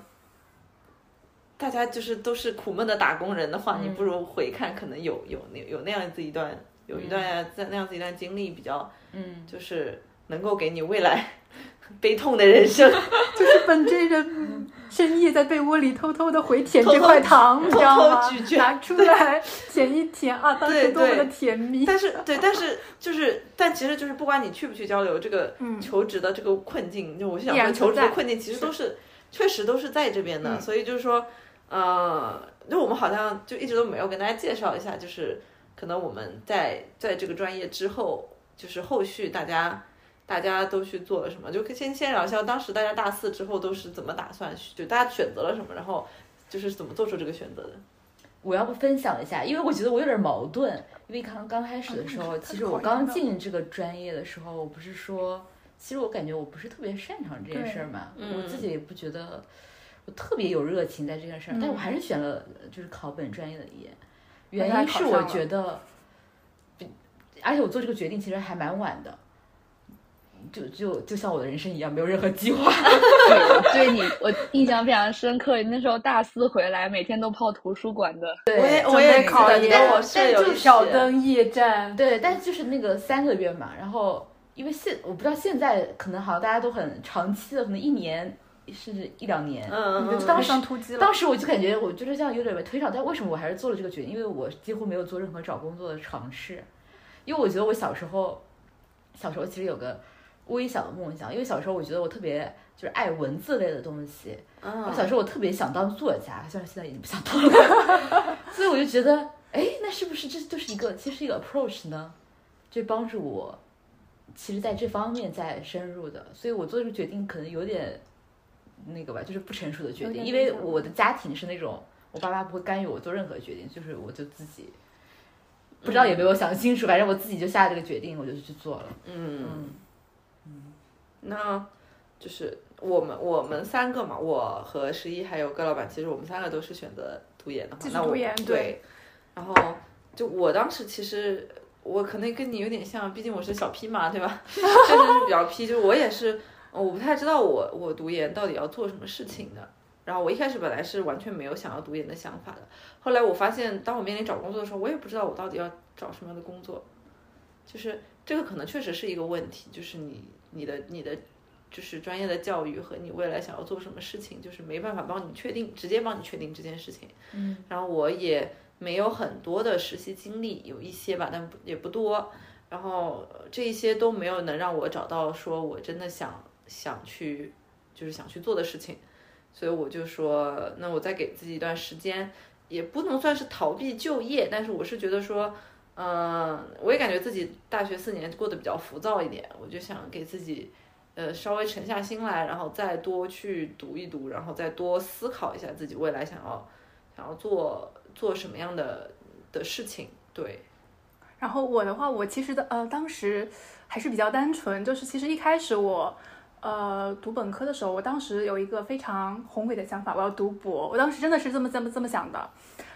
大家就是都是苦闷的打工人的话，你不如回看，可能有有那有那样子一段，有一段在那样子一段经历比较，
嗯，
就是能够给你未来。悲痛的人生，
就是本真人深夜在被窝里偷偷的回舔这块糖，你知道吗？拿出来舔一舔啊，当时多么的甜蜜。
但是，对，但是就是，但其实就是不管你去不去交流，这个求职的这个困境，就我想说，求职的困境其实都是确实都是在这边的。所以就是说，呃，就我们好像就一直都没有跟大家介绍一下，就是可能我们在在这个专业之后，就是后续大家。大家都去做了什么？就先先聊一下当时大家大四之后都是怎么打算，就大家选择了什么，然后就是怎么做出这个选择的。
我要不分享一下，因为我觉得我有点矛盾。因为刚刚开始的时候，其实我刚进这个专业的时候，我不是说，其实我感觉我不是特别擅长这件事儿嘛，我自己也不觉得我特别有热情在这件事儿，但我还是选了就是考本专业的研，原因是我觉得，而且我做这个决定其实还蛮晚的。就就就像我的人生一样，没有任何计划。
对你，我印象非常深刻。那时候大四回来，每天都泡图书馆的。
对，
我也我也
考研，
我是有
挑灯夜战。
对，但就是那个三个月嘛。然后，因为现我不知道现在可能好像大家都很长期的，可能一年甚至一两年。
嗯嗯。
当时当时我就感觉我就是这样有点被推上，但为什么我还是做了这个决定？因为我几乎没有做任何找工作的尝试，因为我觉得我小时候，小时候其实有个。微小的梦想，因为小时候我觉得我特别就是爱文字类的东西。我小时候我特别想当作家，虽然现在已经不想当了。所以我就觉得，哎，那是不是这就是一个其实一个 approach 呢？就帮助我，其实在这方面在深入的。所以我做这个决定可能有点那个吧，就是不成熟的决定。因为我的家庭是那种，我爸妈不会干预我做任何决定，就是我就自己不知道有没有想清楚，反正我自己就下这个决定，我就去做了。
嗯。那，就是我们我们三个嘛，我和十一还有葛老板，其实我们三个都是选择读研的话。那我对，然后就我当时其实我可能跟你有点像，毕竟我是小 P 嘛，对吧？确实是比较 P，就我也是，我不太知道我我读研到底要做什么事情的。然后我一开始本来是完全没有想要读研的想法的，后来我发现，当我面临找工作的时候，我也不知道我到底要找什么样的工作，就是这个可能确实是一个问题，就是你。你的你的就是专业的教育和你未来想要做什么事情，就是没办法帮你确定，直接帮你确定这件事情。
嗯，
然后我也没有很多的实习经历，有一些吧，但也不多。然后这一些都没有能让我找到说我真的想想去就是想去做的事情，所以我就说，那我再给自己一段时间，也不能算是逃避就业，但是我是觉得说。嗯，我也感觉自己大学四年过得比较浮躁一点，我就想给自己，呃，稍微沉下心来，然后再多去读一读，然后再多思考一下自己未来想要想要做做什么样的的事情。对，
然后我的话，我其实的呃，当时还是比较单纯，就是其实一开始我呃读本科的时候，我当时有一个非常宏伟的想法，我要读博，我当时真的是这么这么这么想的。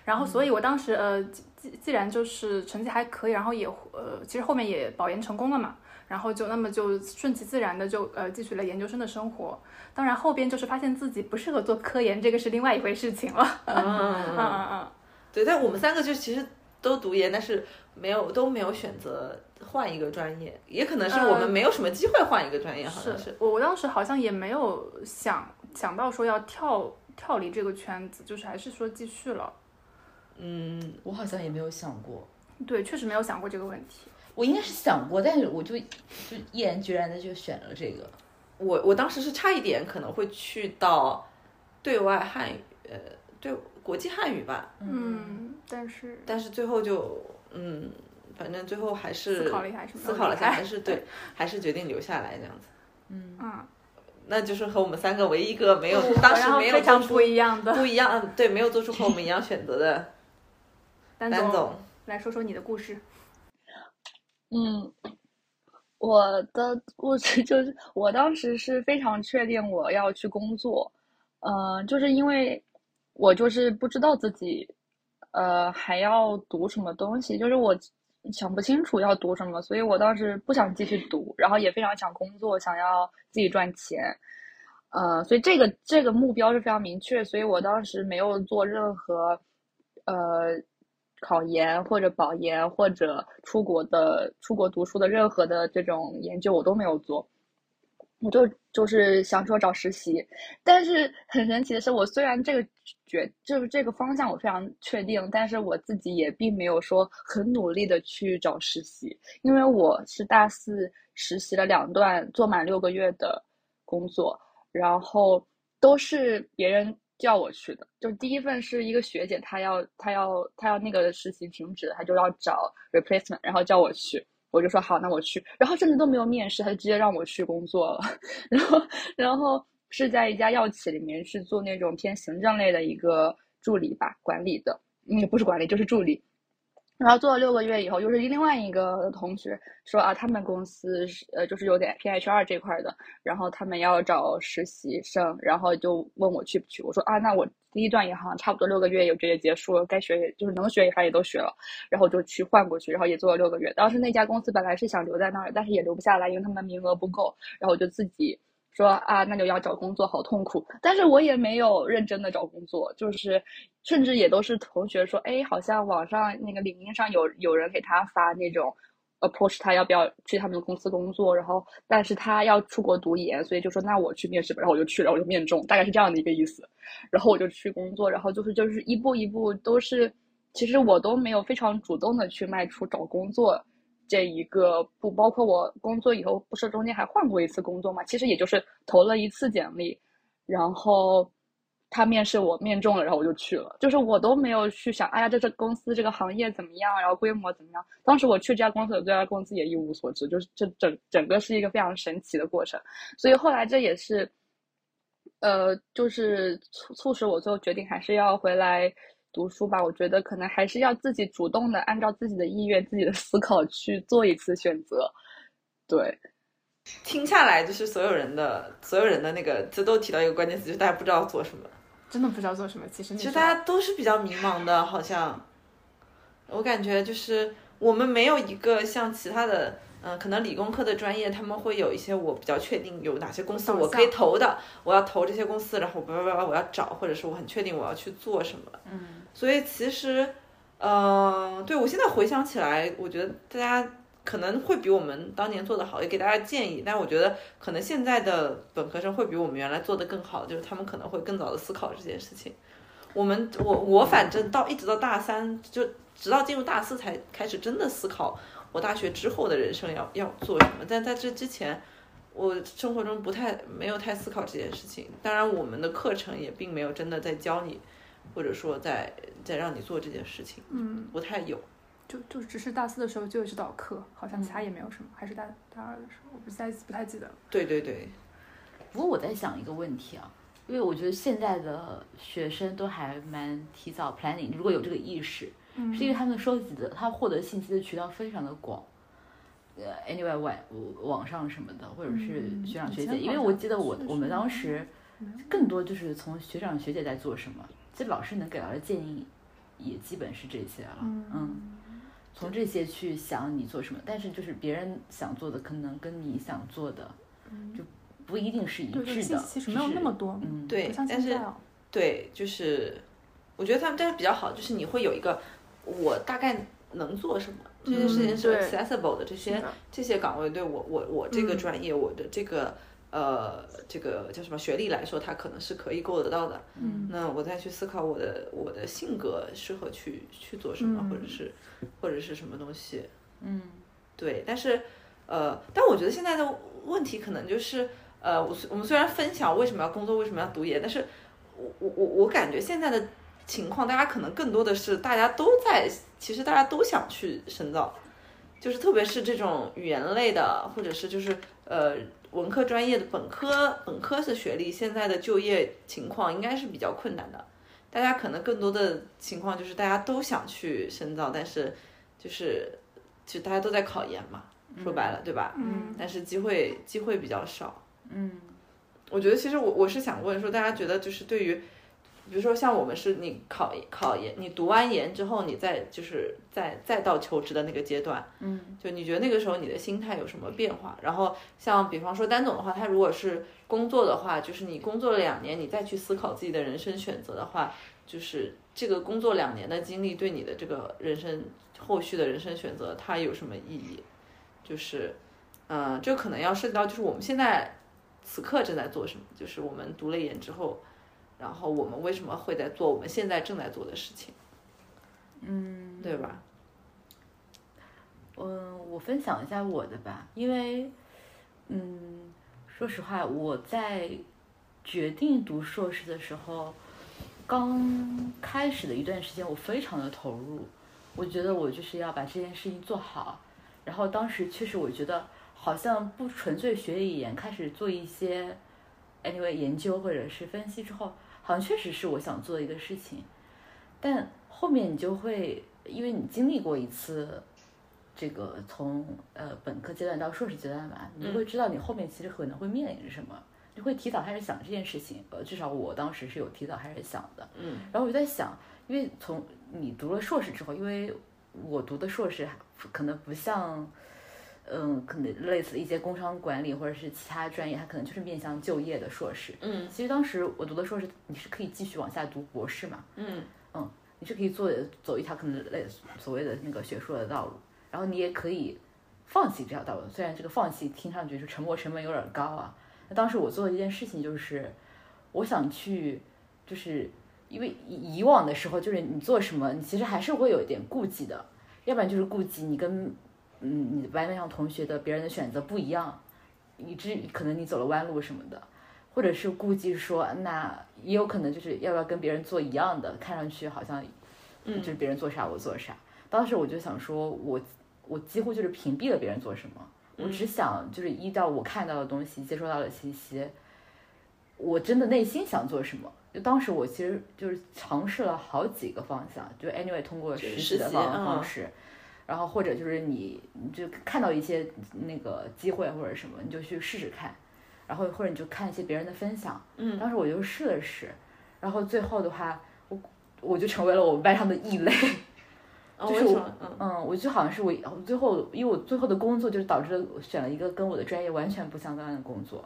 然后，所以我当时呃，既既然就是成绩还可以，然后也呃，其实后面也保研成功了嘛。然后就那么就顺其自然的就呃继续了研究生的生活，当然后边就是发现自己不适合做科研，这个是另外一回事情了。嗯嗯嗯嗯，
对，但我们三个就其实都读研，但是没有都没有选择换一个专业，也可能是我们没有什么机会换一个专业，好像是。
我我当时好像也没有想想到说要跳跳离这个圈子，就是还是说继续了。
嗯，
我好像也没有想过。
对，确实没有想过这个问题。
我应该是想过，但是我就就毅然决然的就选了这个。
我我当时是差一点可能会去到对外汉语，呃，对国际汉语吧。
嗯，但是
但是最后就嗯，反正最后还是
思考了一下，
思考了一下，还是 对，还是决定留下来这样子。
嗯
那就是和我们三个唯一一个没有当时没有
非常不一样的
不一样，嗯，对，没有做出和我们一样选择的。
丹
总，
来说说你的故事。
嗯，我的故事 就是，我当时是非常确定我要去工作，嗯，就是因为我就是不知道自己，呃，还要读什么东西，就是我想不清楚要读什么，所以我当时不想继续读，然后也非常想工作，想要自己赚钱，呃，所以这个这个目标是非常明确，所以我当时没有做任何，呃。考研或者保研或者出国的出国读书的任何的这种研究我都没有做，我就就是想说找实习，但是很神奇的是，我虽然这个决就是这个方向我非常确定，但是我自己也并没有说很努力的去找实习，因为我是大四实习了两段做满六个月的工作，然后都是别人。叫我去的，就第一份是一个学姐，她要她要她要那个实习停止，她就要找 replacement，然后叫我去，我就说好，那我去，然后甚至都没有面试，他就直接让我去工作了，然后然后是在一家药企里面去做那种偏行政类的一个助理吧，管理的，嗯，不是管理就是助理。然后做了六个月以后，又是另外一个同学说啊，他们公司是呃，就是有点偏 HR 这块的，然后他们要找实习生，然后就问我去不去。我说啊，那我第一段也好像差不多六个月也这也结束了，该学也就是能学也还也都学了，然后就去换过去，然后也做了六个月。当时那家公司本来是想留在那儿，但是也留不下来，因为他们名额不够，然后我就自己。说啊，那就要找工作，好痛苦。但是我也没有认真的找工作，就是甚至也都是同学说，哎，好像网上那个领英上有有人给他发那种，approach 他要不要去他们公司工作，然后但是他要出国读研，所以就说那我去面试吧，然后我就去了，我就面中，大概是这样的一个意思。然后我就去工作，然后就是就是一步一步都是，其实我都没有非常主动的去迈出找工作。这一个不包括我工作以后，不是中间还换过一次工作嘛？其实也就是投了一次简历，然后他面试我面中了，然后我就去了。就是我都没有去想，哎呀，这这公司这个行业怎么样，然后规模怎么样？当时我去这家公司，对这家公司也一无所知，就是这整整个是一个非常神奇的过程。所以后来这也是，呃，就是促促使我最后决定还是要回来。读书吧，我觉得可能还是要自己主动的，按照自己的意愿、自己的思考去做一次选择。对，
听下来就是所有人的所有人的那个，这都提到一个关键词，就是大家不知道做什么，
真的不知道做什么。其实
其实大家都是比较迷茫的，好像我感觉就是我们没有一个像其他的。嗯，可能理工科的专业他们会有一些我比较确定有哪些公司我可以投的，我要投这些公司，然后叭叭叭我要找，或者是我很确定我要去做什么。
嗯，
所以其实，呃，对我现在回想起来，我觉得大家可能会比我们当年做的好，也给大家建议。但我觉得可能现在的本科生会比我们原来做的更好，就是他们可能会更早的思考这件事情。我们我我反正到一直到大三，就直到进入大四才开始真的思考。我大学之后的人生要要做什么？但在这之前，我生活中不太没有太思考这件事情。当然，我们的课程也并没有真的在教你，或者说在在让你做这件事情。
嗯，
不太有。
就就只是大四的时候就有指导课，好像其他也没有什么。还是大大二的时候，我不太不太记得了。
对对对。
不过我在想一个问题啊，因为我觉得现在的学生都还蛮提早 planning，如果有这个意识。是因为他们收集的，他获得信息的渠道非常的广。呃，anyway，网网上什么的，或者是学长学姐，因为我记得我我们当时更多就是从学长学姐在做什么，其实老师能给到的建议也基本是这些了，嗯，从这些去想你做什么，但是就是别人想做的可能跟你想做的就不一定是一致的，
其实没有那么多，
嗯，
对，但是对，就是我觉得他们但是比较好，就是你会有一个我大概能做什么。这件事情是 accessible 的，这些这些岗位对我我我这个专业我的这个呃这个叫什么学历来说，它可能是可以够得到的。
嗯，
那我再去思考我的我的性格适合去去做什么，或者是或者是什么东西。
嗯，
对，但是呃，但我觉得现在的问题可能就是呃，我我们虽然分享为什么要工作，为什么要读研，但是我我我我感觉现在的。情况，大家可能更多的是大家都在，其实大家都想去深造，就是特别是这种语言类的，或者是就是呃文科专业的本科本科的学历，现在的就业情况应该是比较困难的。大家可能更多的情况就是大家都想去深造，但是就是就大家都在考研嘛，说白了，对吧？
嗯。
但是机会机会比较少。
嗯。
我觉得其实我我是想问说，大家觉得就是对于。比如说像我们是你考考研，你读完研之后，你再就是再再到求职的那个阶段，
嗯，
就你觉得那个时候你的心态有什么变化？然后像比方说丹总的话，他如果是工作的话，就是你工作了两年，你再去思考自己的人生选择的话，就是这个工作两年的经历对你的这个人生后续的人生选择它有什么意义？就是，嗯，这可能要涉及到就是我们现在此刻正在做什么，就是我们读了研之后。然后我们为什么会在做我们现在正在做的事情？
嗯，
对吧？
嗯，我分享一下我的吧，因为，嗯，说实话，我在决定读硕士的时候，刚开始的一段时间，我非常的投入，我觉得我就是要把这件事情做好。然后当时确实，我觉得好像不纯粹学语言，开始做一些 anyway 研究或者是分析之后。好像确实是我想做的一个事情，但后面你就会，因为你经历过一次，这个从呃本科阶段到硕士阶段嘛，你就会知道你后面其实可能会面临着什么，你会提早开始想这件事情。呃，至少我当时是有提早开始想的。
嗯。
然后我就在想，因为从你读了硕士之后，因为我读的硕士可能不像。嗯，可能类似一些工商管理或者是其他专业，它可能就是面向就业的硕士。
嗯，
其实当时我读的硕士，你是可以继续往下读博士嘛？
嗯
嗯，你是可以做走一条可能类所谓的那个学术的道路，然后你也可以放弃这条道路。虽然这个放弃听上去就沉没成本有点高啊。那当时我做的一件事情就是，我想去，就是因为以往的时候，就是你做什么，你其实还是会有一点顾忌的，要不然就是顾忌你跟。嗯，你班上同学的别人的选择不一样，以至于可能你走了弯路什么的，或者是估计说，那也有可能就是要不要跟别人做一样的，看上去好像，
嗯，
就是别人做啥我做啥。当时我就想说，我我几乎就是屏蔽了别人做什么，我只想就是依照我看到的东西、接收到的信息，我真的内心想做什么。就当时我其实就是尝试了好几个方向，就 anyway 通过实习的方方式。然后或者就是你，你就看到一些那个机会或者什么，你就去试试看，然后或者你就看一些别人的分享，
嗯，
当时我就试了试，然后最后的话，我我就成为了我们班上的异类，就是我，嗯，我就好像是我最后，因为我最后的工作就是导致选了一个跟我的专业完全不相干的工作，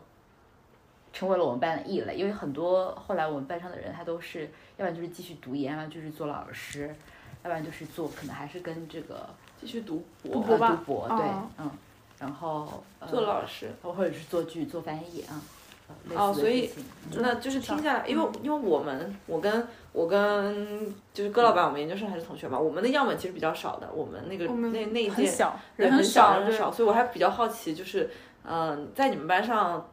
成为了我们班的异类，因为很多后来我们班上的人他都是，要不然就是继续读研啊，就是做老师，要不然就是做可能还是跟这个。
继续读
博，
读
博，对，嗯，然后
做老师，
或者是做剧、做翻译啊，
哦，所以那就是听下来，因为因为我们，我跟我跟就是戈老板，我们研究生还是同学嘛，我们的样本其实比较少的，我们那个那那一届人很少，人很少，所以我还比较好奇，就是嗯，在你们班上，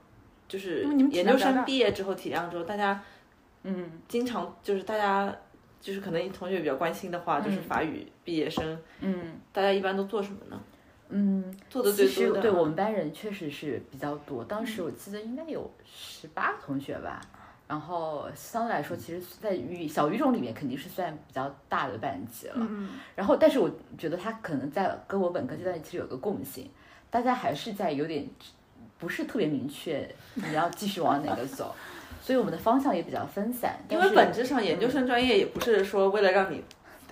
就是研究生毕业之后体量之后，大家
嗯，
经常就是大家。就是可能同学比较关心的话，就是法语毕业生，
嗯，
大家一般都做什么呢？
嗯，
做的最多的
对我们班人确实是比较多。当时我记得应该有十八个同学吧，然后相对来说，其实，在语小语种里面肯定是算比较大的班级了。
嗯
然后，但是我觉得他可能在跟我本科阶段其实有个共性，大家还是在有点不是特别明确你要继续往哪个走，所以我们的方向也比较分散。
因为本质上研究生专业也不是说为了让你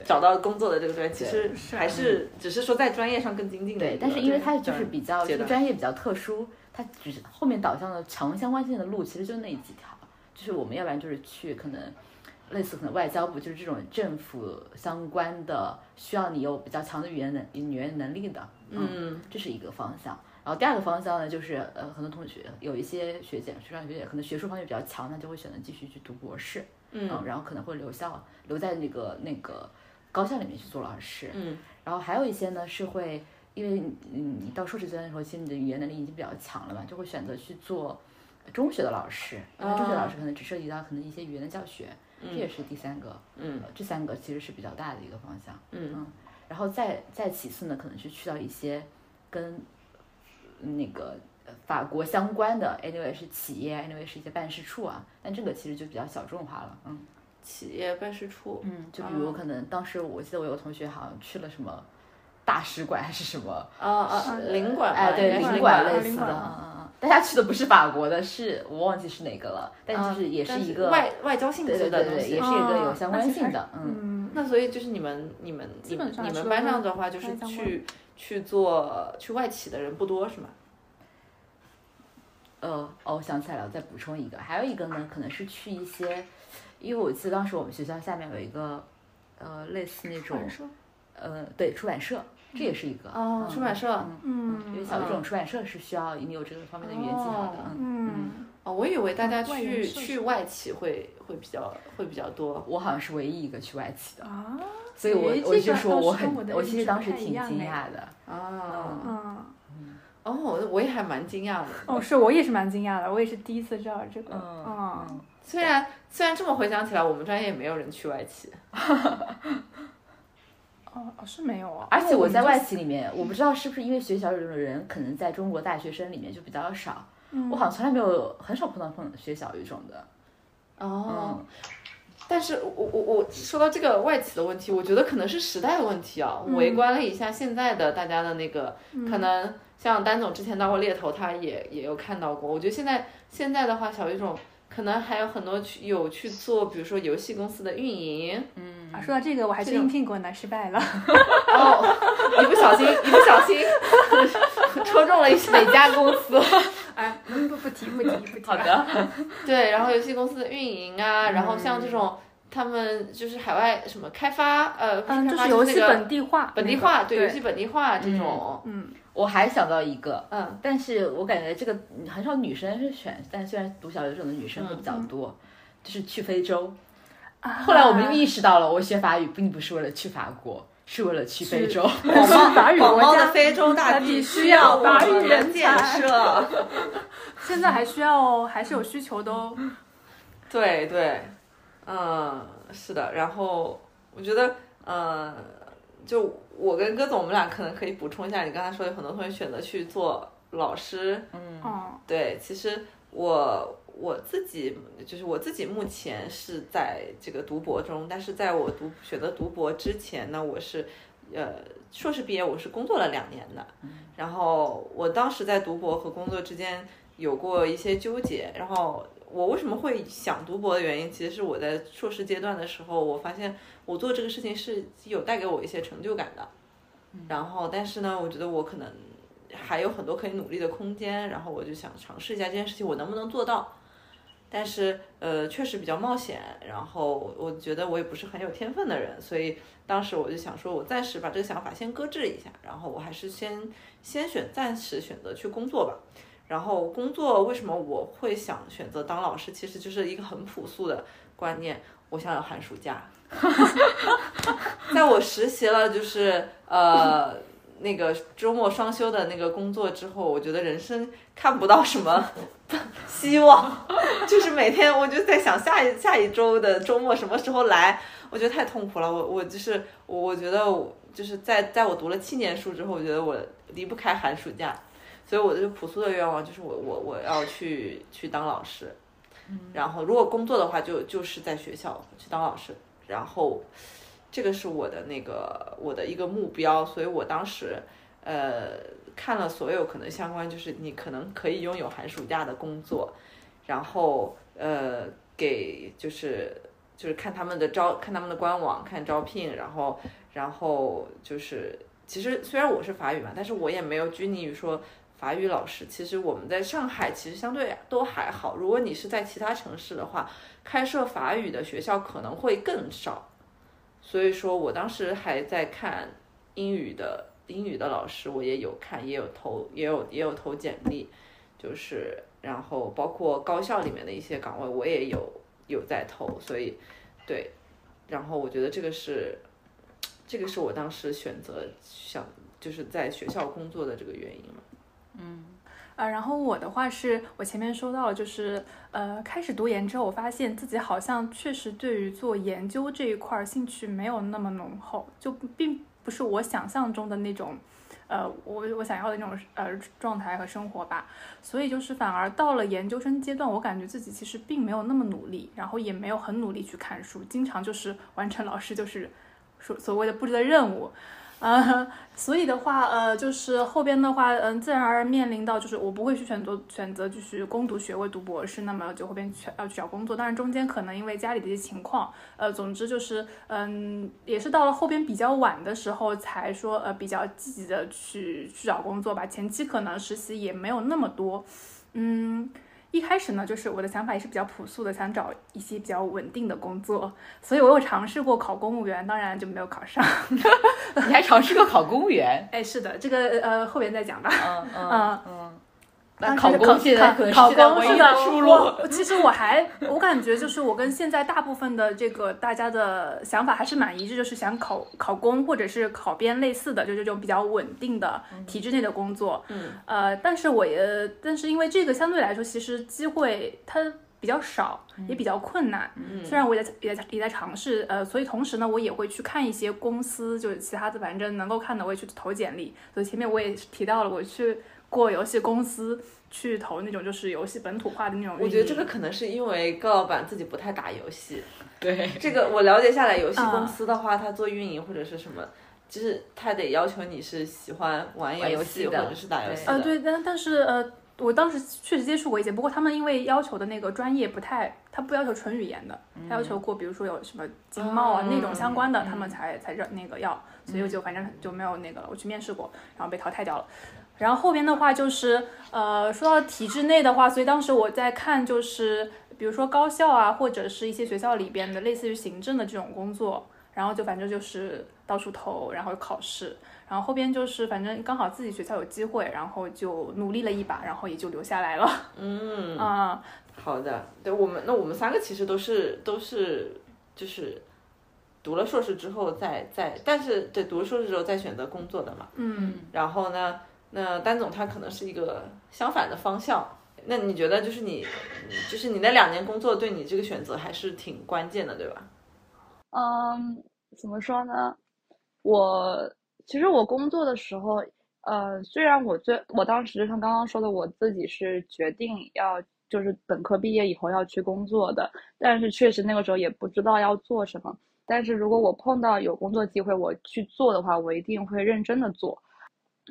找到工作的这个专业，其实还是只是说在专业上更精进的。
对，但是因为它就是比较这个专业比较特殊，它只是后面导向的强相关性的路其实就那几条，就是我们要不然就是去可能类似可能外交部就是这种政府相关的，需要你有比较强的语言能语言能力的，
嗯
这是一个方向。然后第二个方向呢，就是呃，很多同学有一些学姐、学长、学姐可能学术方面比较强，那就会选择继续去读博士，
嗯。
然后可能会留校留在那个那个高校里面去做老师，
嗯。
然后还有一些呢是会，因为你嗯你到硕士阶段的时候，其实你的语言能力已经比较强了嘛，就会选择去做中学的老师，因为中学老师可能只涉及到可能一些语言的教学，这也是第三个，
嗯。
呃这三个其实是比较大的一个方向，
嗯
然后再再其次呢，可能是去到一些跟那个呃法国相关的，anyway 是企业，anyway 是一些办事处啊，但这个其实就比较小众化了，嗯。
企业办事处，
嗯，就比如可能当时我记得我有个同学好像去了什么大使馆还是什么，
啊啊，领馆吧，
哎，对，领
馆
馆类似的，
领馆
嗯嗯嗯。大家去的不是法国的，是我忘记是哪个了，但
啊
就是也
是
一个
外外交性
对
质
对对对，
的东西
也。是一个有
哦
相关性的，嗯。
嗯，
那所以就是你们你们你
基本上是
们你们班上的话，就是去去做去外企的人不多是吗？
呃，哦，我想起来了，再补充一个，还有一个呢，可能是去一些，因为我记得当时我们学校下面有一个，呃，类似那种，呃，对，出版社，这也是一个，
哦
嗯
出版社
嗯，因为
嗯
小语种出版社是需要你有这个方面的语言技巧的，嗯。
嗯，
哦，我以为大家去去外企会会比较会比较多。
我好像是唯一一个去外企的，
啊，
所以我我就说我很
我
其实当时挺惊讶的，
啊，
嗯，
哦，我我也还蛮惊讶的。
哦，是我也是蛮惊讶的，我也是第一次知道这个，
嗯
嗯，
虽然虽然这么回想起来，我们专业也没有人去外企。
哦哦是没有啊，
而且我在外企里面，我不知道是不是因为学小语种的人可能在中国大学生里面就比较少，
嗯
我好像从来没有很少碰到碰学小语种的，
哦，但是我我我说到这个外企的问题，我觉得可能是时代的问题啊。
嗯
围观了一下现在的大家的那个，可能像丹总之前当过猎头，他也也有看到过。我觉得现在现在的话，小语种可能还有很多去有去做，比如说游戏公司的运营。
嗯啊，说到这个，我还是应聘过呢，失败了。
哦，一不小心一不小心 戳中了一下
哪家公司？
哎，不不提不提不提。
好，的，
对，然后游戏公司的运营啊，然后像这种他们就是海外什么开发，呃，不
是，
开发
就是游戏本地化，
本地
那个
化，对游戏本地化这种，
嗯，
我还想到一个，
嗯，
但是我感觉这个很少女生是选，但虽然读小语种的女生会比较多，就是去非洲。
啊。
后来我们就意识到了，我学法语并不是为了去法国，是为了去非洲。
广袤法语国家
广袤的非洲大地需要
法语人
设。
现在还需要哦，还是有需求的哦。
对对，嗯，是的。然后我觉得，嗯，就我跟哥总，我们俩可能可以补充一下，你刚才说有很多同学选择去做老师，
嗯
哦，
对，其实我我自己就是我自己目前是在这个读博中，但是在我读选择读博之前呢，我是呃硕士毕业，我是工作了两年的，然后我当时在读博和工作之间有过一些纠结，然后。我为什么会想读博的原因，其实是我在硕士阶段的时候，我发现我做这个事情是有带给我一些成就感的。然后，但是呢，我觉得我可能还有很多可以努力的空间，然后我就想尝试一下这件事情我能不能做到。但是呃，确实比较冒险，然后我觉得我也不是很有天分的人，所以当时我就想说，我暂时把这个想法先搁置一下，然后我还是先先选暂时选择去工作吧。然后工作为什么我会想选择当老师，其实就是一个很朴素的观念，我想有寒暑假。在我实习了，就是呃那个周末双休的那个工作之后，我觉得人生看不到什么希望，就是每天我就在想下一下一周的周末什么时候来，我觉得太痛苦了。我我就是我我觉得我就是在在我读了七年书之后，我觉得我离不开寒暑假，所以我的朴素的愿望就是我我我要去去当老师。然后如果工作的话，就就是在学校去当老师。然后这个是我的那个我的一个目标，所以我当时呃看了所有可能相关，就是你可能可以拥有寒暑假的工作，然后呃给就是就是看他们的招，看他们的官网，看招聘，然后然后就是其实虽然我是法语嘛，但是我也没有拘泥于说。法语老师，其实我们在上海其实相对都还好。如果你是在其他城市的话，开设法语的学校可能会更少。所以说我当时还在看英语的英语的老师，我也有看，也有投，也有也有投简历，就是然后包括高校里面的一些岗位，我也有有在投。所以对，然后我觉得这个是这个是我当时选择想就是在学校工作的这个原因嘛。
嗯，呃，然后我的话是我前面说到了，就是呃，开始读研之后，我发现自己好像确实对于做研究这一块兴趣没有那么浓厚，就并不是我想象中的那种，呃，我我想要的那种呃状态和生活吧。所以就是反而到了研究生阶段，我感觉自己其实并没有那么努力，然后也没有很努力去看书，经常就是完成老师就是所所谓的布置的任务。呃，所以的话，呃，就是后边的话，嗯，自然而然面临到就是我不会去选择选择继续攻读学位读博士，那么就后边去要去找工作。但是中间可能因为家里的一些情况，呃，总之就是，嗯，也是到了后边比较晚的时候才说，呃，比较积极的去去找工作吧。前期可能实习也没有那么多，嗯。一开始呢，就是我的想法也是比较朴素的，想找一些比较稳定的工作，所以我有尝试过考公务员，当然就没有考上。
你还尝试过考公务员？
哎，是的，这个呃后边再讲吧。
嗯嗯嗯。
那
考公
考公
是的出路。
其实我还我感觉就是我跟现在大部分的这个大家的想法还是蛮一致，就是想考考公或者是考编类似的，就这种比较稳定的体制内的工作。
嗯。
呃，但是我也但是因为这个相对来说其实机会它比较少，也比较困难。
嗯。
虽然我也在也在也在尝试，呃，所以同时呢，我也会去看一些公司，就是其他的反正能够看的我也去投简历。所以前面我也提到了我去。过游戏公司去投那种就是游戏本土化的那种。
我觉得这个可能是因为高老板自己不太打游戏。
对。
这个我了解下来，游戏公司的话，他做运营或者是什么，就是他得要求你是喜欢玩游戏或者是打游戏的。
呃，对，但但是呃，我当时确实接触过一些，不过他们因为要求的那个专业不太，他不要求纯语言的，他要求过，比如说有什么经贸啊那种相关的，他们才才认那个要，所以我就反正就没有那个了。我去面试过，然后被淘汰掉了。然后后边的话就是，呃，说到体制内的话，所以当时我在看，就是比如说高校啊，或者是一些学校里边的类似于行政的这种工作，然后就反正就是到处投，然后考试，然后后边就是反正刚好自己学校有机会，然后就努力了一把，然后也就留下来了。
嗯
啊，
好的，对我们那我们三个其实都是都是就是读了硕士之后再再，但是对读了硕士之后再选择工作的嘛。
嗯，
然后呢？那丹总他可能是一个相反的方向，那你觉得就是你，就是你那两年工作对你这个选择还是挺关键的，对吧？
嗯，怎么说呢？我其实我工作的时候，呃，虽然我最我当时像刚刚说的，我自己是决定要就是本科毕业以后要去工作的，但是确实那个时候也不知道要做什么。但是如果我碰到有工作机会我去做的话，我一定会认真的做。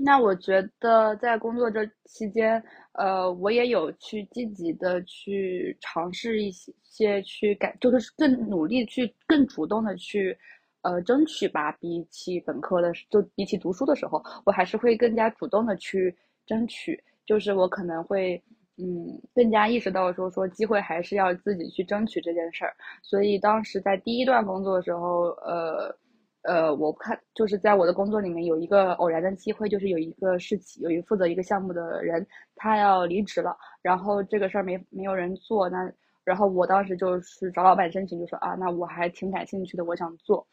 那我觉得在工作这期间，呃，我也有去积极的去尝试一些些去改，就是更努力去更主动的去，呃，争取吧。比起本科的，就比起读书的时候，我还是会更加主动的去争取。就是我可能会，嗯，更加意识到说说机会还是要自己去争取这件事儿。所以当时在第一段工作的时候，呃。呃，我看就是在我的工作里面有一个偶然的机会，就是有一个事情，有一负责一个项目的人，他要离职了，然后这个事儿没没有人做，那然后我当时就是找老板申请，就说啊，那我还挺感兴趣的，我想做，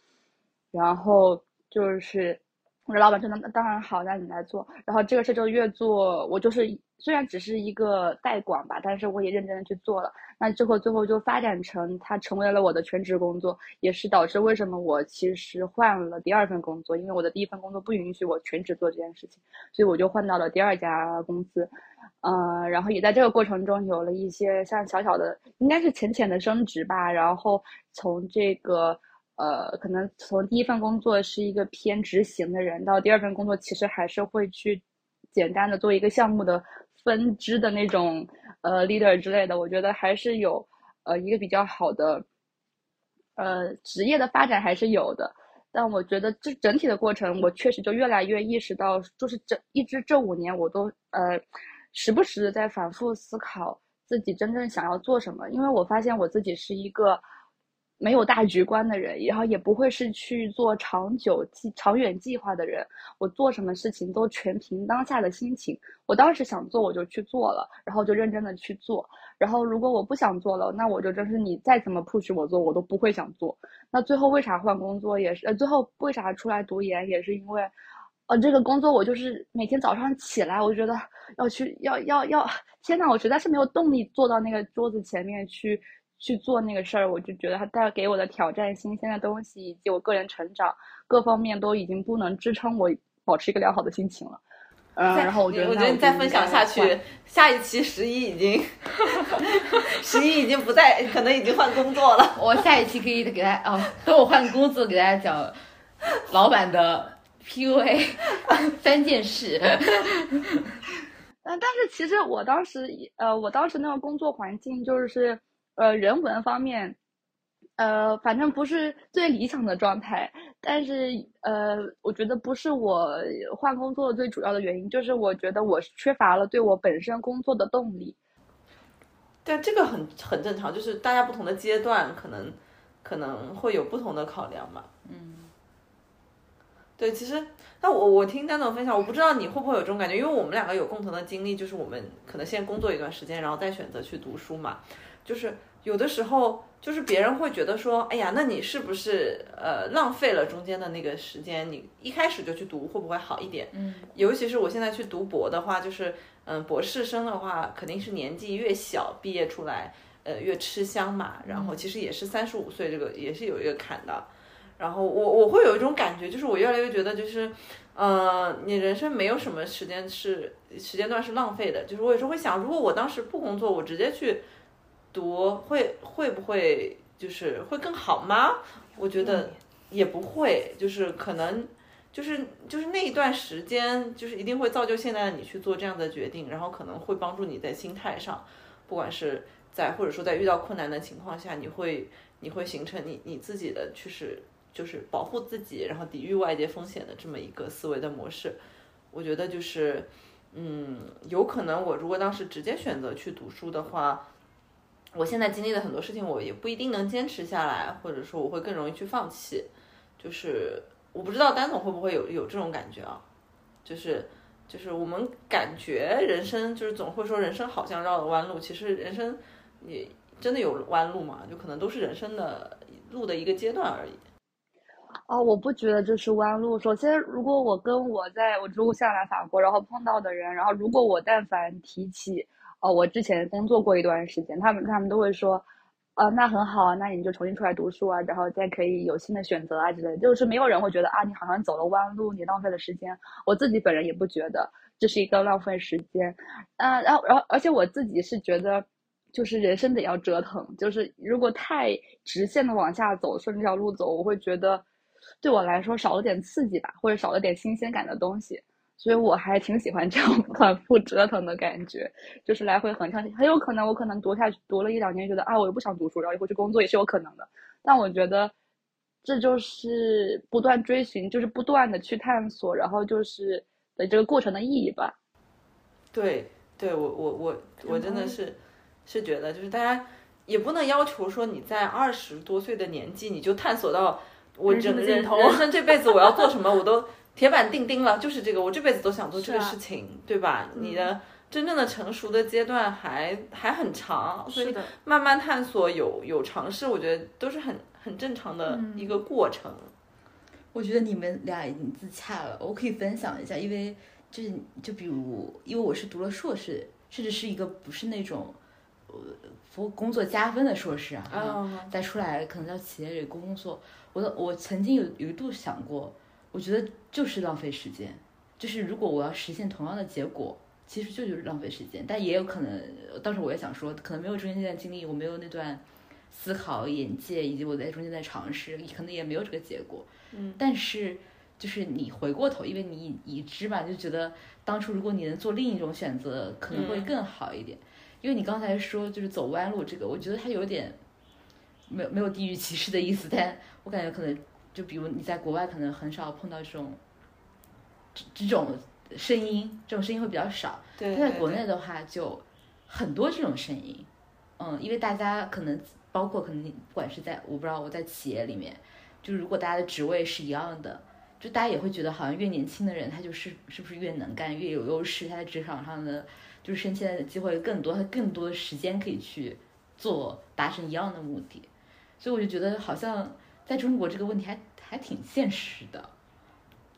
然后就是。我说老板说那当然好，那你来做。然后这个事就越做，我就是虽然只是一个代管吧，但是我也认真的去做了。那之后最后就发展成它成为了我的全职工作，也是导致为什么我其实换了第二份工作，因为我的第一份工作不允许我全职做这件事情，所以我就换到了第二家公司。嗯，然后也在这个过程中有了一些像小小的，应该是浅浅的升职吧。然后从这个呃，可能从第一份工作是一个偏执行的人，到第二份工作其实还是会去简单的做一个项目的分支的那种呃 leader 之类的。我觉得还是有呃一个比较好的呃职业的发展还是有的。但我觉得这整体的过程，我确实就越来越意识到，就是这一直这五年我都呃。时不时的在反复思考自己真正想要做什么，因为我发现我自己是一个没有大局观的人，然后也不会是去做长久计、长远计划的人。我做什么事情都全凭当下的心情。我当时想做，我就去做了，然后就认真的去做。然后如果我不想做了，那我就真是你再怎么 push 我做，我都不会想做。那最后为啥换工作也是？呃，最后为啥出来读研也是因为。呃，这个工作我就是每天早上起来，我就觉得要去要要要，天呐，我实在是没有动力坐到那个桌子前面去去做那个事儿。我就觉得它带给我的挑战、新鲜的东西以及我个人成长各方面都已经不能支撑我保持一个良好的心情了。嗯，然后我觉得，
我觉得你再分享下去，下一期十一已经 十一已经不在，可能已经换工作了。
我下一期可以给大家哦，等我换工作给大家讲老板的。PUA 三件事，
嗯，但是其实我当时，呃，我当时那个工作环境就是，呃，人文方面，呃，反正不是最理想的状态。但是，呃，我觉得不是我换工作最主要的原因，就是我觉得我缺乏了对我本身工作的动力。
对，这个很很正常，就是大家不同的阶段，可能可能会有不同的考量嘛。嗯。对，其实那我我听丹总分享，我不知道你会不会有这种感觉，因为我们两个有共同的经历，就是我们可能先工作一段时间，然后再选择去读书嘛。就是有的时候，就是别人会觉得说，哎呀，那你是不是呃浪费了中间的那个时间？你一开始就去读会不会好一点？嗯，尤其是我现在去读博的话，就是嗯，博士生的话肯定是年纪越小毕业出来，呃，越吃香嘛。然后其实也是三十五岁这个也是有一个坎的。然后我我会有一种感觉，就是我越来越觉得，就是，呃，你人生没有什么时间是时间段是浪费的。就是我有时候会想，如果我当时不工作，我直接去读，会会不会就是会更好吗？我觉得也不会，就是可能就是就是那一段时间，就是一定会造就现在的你去做这样的决定，然后可能会帮助你在心态上，不管是在或者说在遇到困难的情况下，你会你会形成你你自己的趋势。就是保护自己，然后抵御外界风险的这么一个思维的模式，我觉得就是，嗯，有可能我如果当时直接选择去读书的话，我现在经历的很多事情，我也不一定能坚持下来，或者说我会更容易去放弃。就是我不知道丹总会不会有有这种感觉啊？就是就是我们感觉人生就是总会说人生好像绕了弯路，其实人生也真的有弯路嘛？就可能都是人生的路的一个阶段而已。
哦，我不觉得这是弯路。首先，如果我跟我在我如果下来法国，然后碰到的人，然后如果我但凡提起，哦，我之前工作过一段时间，他们他们都会说，呃，那很好啊，那你就重新出来读书啊，然后再可以有新的选择啊之类。就是没有人会觉得啊，你好像走了弯路，你浪费了时间。我自己本人也不觉得这是一个浪费时间。嗯，然后然后而且我自己是觉得，就是人生得要折腾，就是如果太直线的往下走，顺这条路走，我会觉得。对我来说少了点刺激吧，或者少了点新鲜感的东西，所以我还挺喜欢这样 反复折腾的感觉，就是来回横跳。很有可能我可能读下去读了一两年，觉得啊我又不想读书，然后以后去工作也是有可能的。但我觉得这就是不断追寻，就是不断的去探索，然后就是的这个过程的意义吧。
对，对我我我我真的是是觉得，就是大家也不能要求说你在二十多岁的年纪你就探索到。我整人人生这辈子我要做什么，我都铁板钉钉了，就是这个，我这辈子都想做这个事情，对吧？你的真正的成熟的阶段还还很长，所以慢慢探索有有尝试，我觉得都是很很正常的一个过程。
我觉得你们俩已经自洽了，我可以分享一下，因为就是就比如，因为我是读了硕士，甚至是一个不是那种呃工工作加分的硕士啊，再出来可能在企业里工作。我我曾经有有一度想过，我觉得就是浪费时间，就是如果我要实现同样的结果，其实就是浪费时间。但也有可能，当时我也想说，可能没有中间那段经历，我没有那段思考、眼界，以及我在中间在尝试，可能也没有这个结果。
嗯，
但是就是你回过头，因为你已知嘛，就觉得当初如果你能做另一种选择，可能会更好一点。因为你刚才说就是走弯路这个，我觉得它有点没有没有地域歧视的意思，但我感觉可能就比如你在国外可能很少碰到这种这这种声音，这种声音会比较少。
对，
但在国内的话就很多这种声音，嗯，因为大家可能包括可能不管是在我不知道我在企业里面，就如果大家的职位是一样的，就大家也会觉得好像越年轻的人他就是是不是越能干越有优势，他在职场上的。就是升迁的机会更多，他更多的时间可以去做达成一样的目的，所以我就觉得好像在中国这个问题还还挺现实的，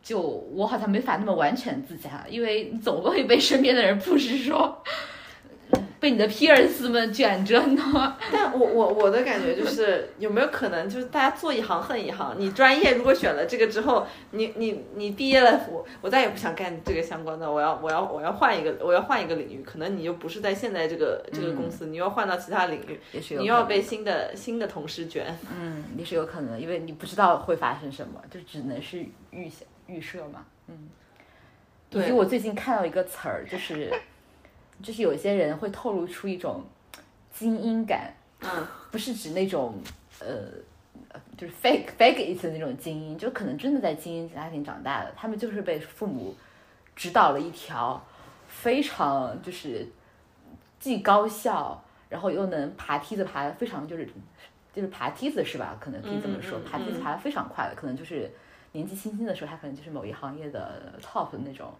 就我好像没法那么完全自洽，因为你总会被身边的人 push 说。被你的 peers 们卷着呢，
但我我我的感觉就是有没有可能就是大家做一行恨一行？你专业如果选了这个之后，你你你毕业了，我我再也不想干这个相关的，我要我要我要换一个我要换一个领域，可能你就不是在现在这个这个公司，你要换到其他领域，
也是
你要被新的新的同事卷，
嗯，也是有可能，因为你不知道会发生什么，就只能是预想预设嘛，嗯。以及我最近看到一个词儿，就是。就是有些人会透露出一种精英感，
嗯，
不是指那种呃，就是 fake fake it 的那种精英，就可能真的在精英家庭长大的，他们就是被父母指导了一条非常就是既高效，然后又能爬梯子爬的非常就是就是爬梯子是吧？可能可以这么说，爬梯子爬的非常快的，可能就是年纪轻轻的时候，他可能就是某一行业的 top 的那种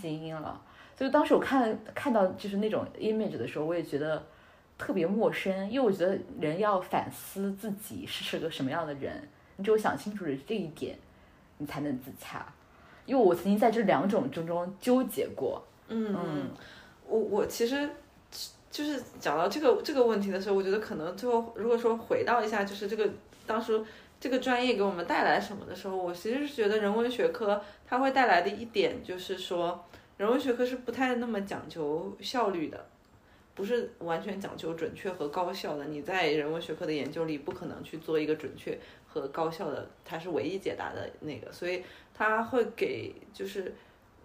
精英了。所以当时我看看到就是那种 image 的时候，我也觉得特别陌生，因为我觉得人要反思自己是是个什么样的人，你只有想清楚了这一点，你才能自洽。因为我曾经在这两种之中纠结过。
嗯嗯，我我其实就是讲到这个这个问题的时候，我觉得可能最后如果说回到一下，就是这个当时这个专业给我们带来什么的时候，我其实是觉得人文学科它会带来的一点就是说。人文学科是不太那么讲究效率的，不是完全讲究准确和高效的。你在人文学科的研究里，不可能去做一个准确和高效的，它是唯一解答的那个。所以它会给，就是，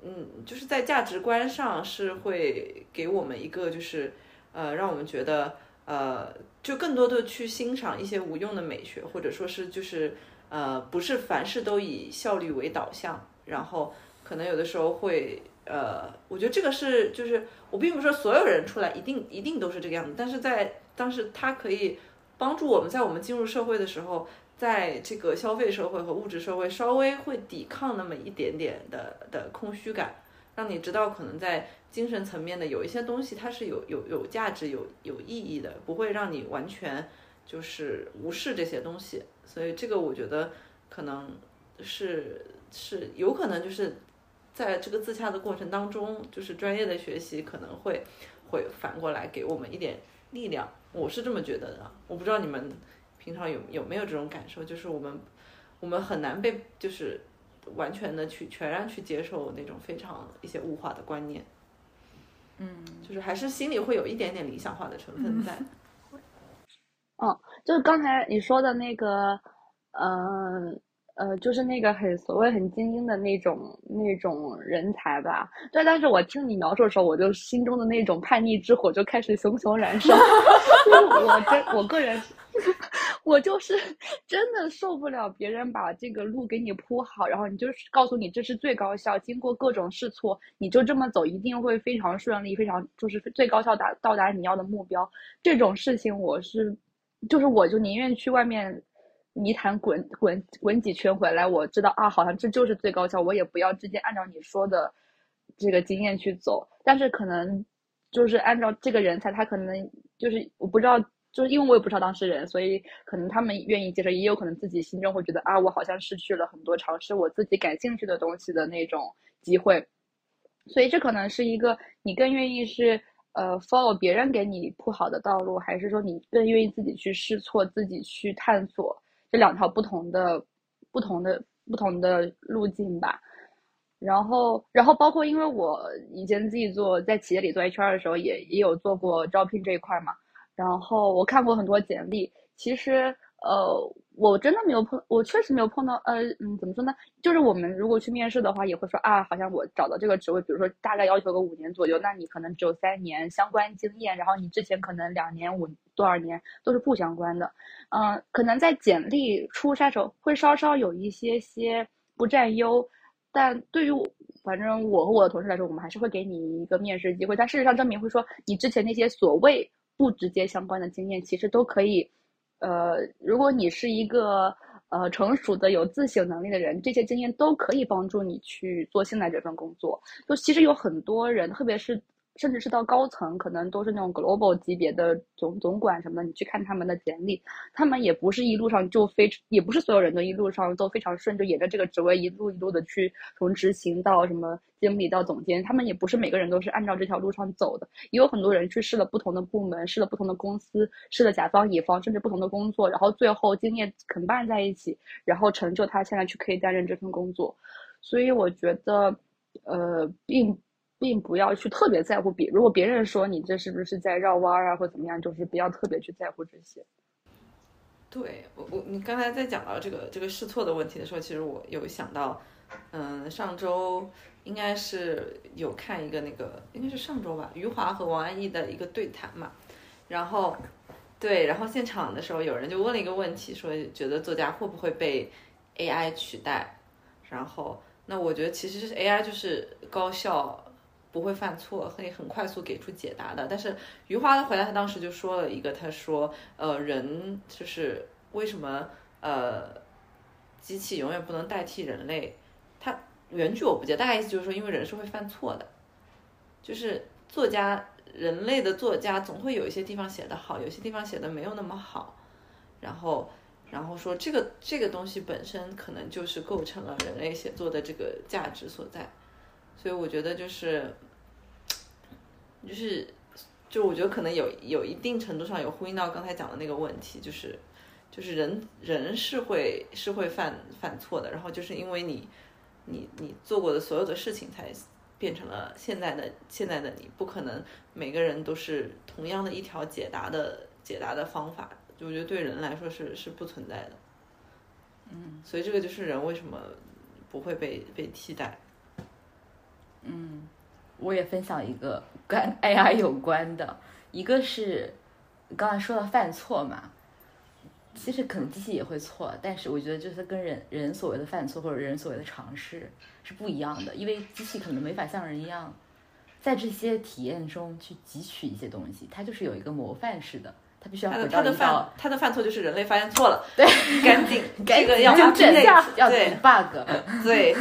嗯，就是在价值观上是会给我们一个，就是呃，让我们觉得，呃，就更多的去欣赏一些无用的美学，或者说是就是呃，不是凡事都以效率为导向，然后可能有的时候会。呃，我觉得这个是，就是我并不是说所有人出来一定一定都是这个样子，但是在当时他可以帮助我们在我们进入社会的时候，在这个消费社会和物质社会稍微会抵抗那么一点点的的空虚感，让你知道可能在精神层面的有一些东西它是有有有价值有有意义的，不会让你完全就是无视这些东西，所以这个我觉得可能是是有可能就是。在这个自洽的过程当中，就是专业的学习可能会会反过来给我们一点力量，我是这么觉得的。我不知道你们平常有有没有这种感受，就是我们我们很难被就是完全的去全然去接受那种非常一些物化的观念，
嗯，
就是还是心里会有一点点理想化的成分在。
嗯，就是刚才你说的那个，嗯。呃，呃就是那个很所谓很精英的那种那种人才吧。对，但是我听你描述的时候，我就心中的那种叛逆之火就开始熊熊燃烧。我真，我个人，我就是 真的受不了别人把这个路给你铺好，然后你就是告诉你这是最高效，经过各种试错，你就这么走一定会非常顺利，非常就是最高效达到达你要的目标。这种事情我是，就是我就宁愿去外面。泥潭滚滚滚几圈回来，我知道啊，好像这就是最高效。我也不要直接按照你说的这个经验去走，但是可能就是按照这个人才，他可能就是我不知道，就是因为我也不知道当事人，所以可能他们愿意接受，也有可能自己心中会觉得啊，我好像失去了很多尝试我自己感兴趣的东西的那种机会。所以这可能是一个你更愿意是呃 follow 别人给你铺好的道路，还是说你更愿意自己去试错，自己去探索？这两条不同的、不同的、不同的路径吧。然后，然后包括因为我以前自己做在企业里做 HR 的时候，也也有做过招聘这一块嘛。然后我看过很多简历，其实呃，我真的没有碰，我确实没有碰到。呃，嗯，怎么说呢？就是我们如果去面试的话，也会说啊，好像我找到这个职位，比如说大概要求个五年左右，那你可能只有三年相关经验，然后你之前可能两年五多少年都是不相关的。嗯，可能在简历初筛时候会稍稍有一些些不占优。但对于我反正我和我的同事来说，我们还是会给你一个面试机会。但事实上，证明会说你之前那些所谓不直接相关的经验，其实都可以。呃，如果你是一个呃成熟的、有自省能力的人，这些经验都可以帮助你去做现在这份工作。就其实有很多人，特别是。甚至是到高层，可能都是那种 global 级别的总总管什么的。你去看他们的简历，他们也不是一路上就非，也不是所有人都一路上都非常顺，就沿着这个职位一路一路的去从执行到什么经理到总监。他们也不是每个人都是按照这条路上走的，也有很多人去试了不同的部门，试了不同的公司，试了甲方乙方，甚至不同的工作，然后最后经验捆绑在一起，然后成就他现在去可以担任这份工作。所以我觉得，呃，并。并不要去特别在乎别，如果别人说你这是不是在绕弯啊，或怎么样，就是不要特别去在乎这些。
对我我你刚才在讲到这个这个试错的问题的时候，其实我有想到，嗯，上周应该是有看一个那个应该是上周吧，余华和王安忆的一个对谈嘛，然后对，然后现场的时候有人就问了一个问题，说觉得作家会不会被 AI 取代？然后那我觉得其实是 AI 就是高效。不会犯错，可以很快速给出解答的。但是余华的。回答，他当时就说了一个，他说，呃，人就是为什么呃，机器永远不能代替人类？他原句我不记得，大概意思就是说，因为人是会犯错的，就是作家，人类的。作家总会有一些地方写得好，有些地方写的。没有那么好。然后，然后说这个这个东西本身可能就是构成了人类写作的。这个价值所在。所以我觉得就是，就是，就我觉得可能有有一定程度上有呼应到刚才讲的那个问题，就是，就是人人是会是会犯犯错的，然后就是因为你你你做过的所有的事情才变成了现在的现在的你，不可能每个人都是同样的一条解答的解答的方法，就我觉得对人来说是是不存在的，
嗯，
所以这个就是人为什么不会被被替代。
嗯，我也分享一个跟 AI 有关的，一个是刚才说到犯错嘛，其实可能机器也会错，但是我觉得就是跟人人所谓的犯错或者人所谓的尝试是不一样的，因为机器可能没法像人一样在这些体验中去汲取一些东西，它就是有一个模范式的，它必须要回到
一道，它的犯错就是人类发现错了，
对，
赶紧这个
要
纠正，
要补 bug，
对。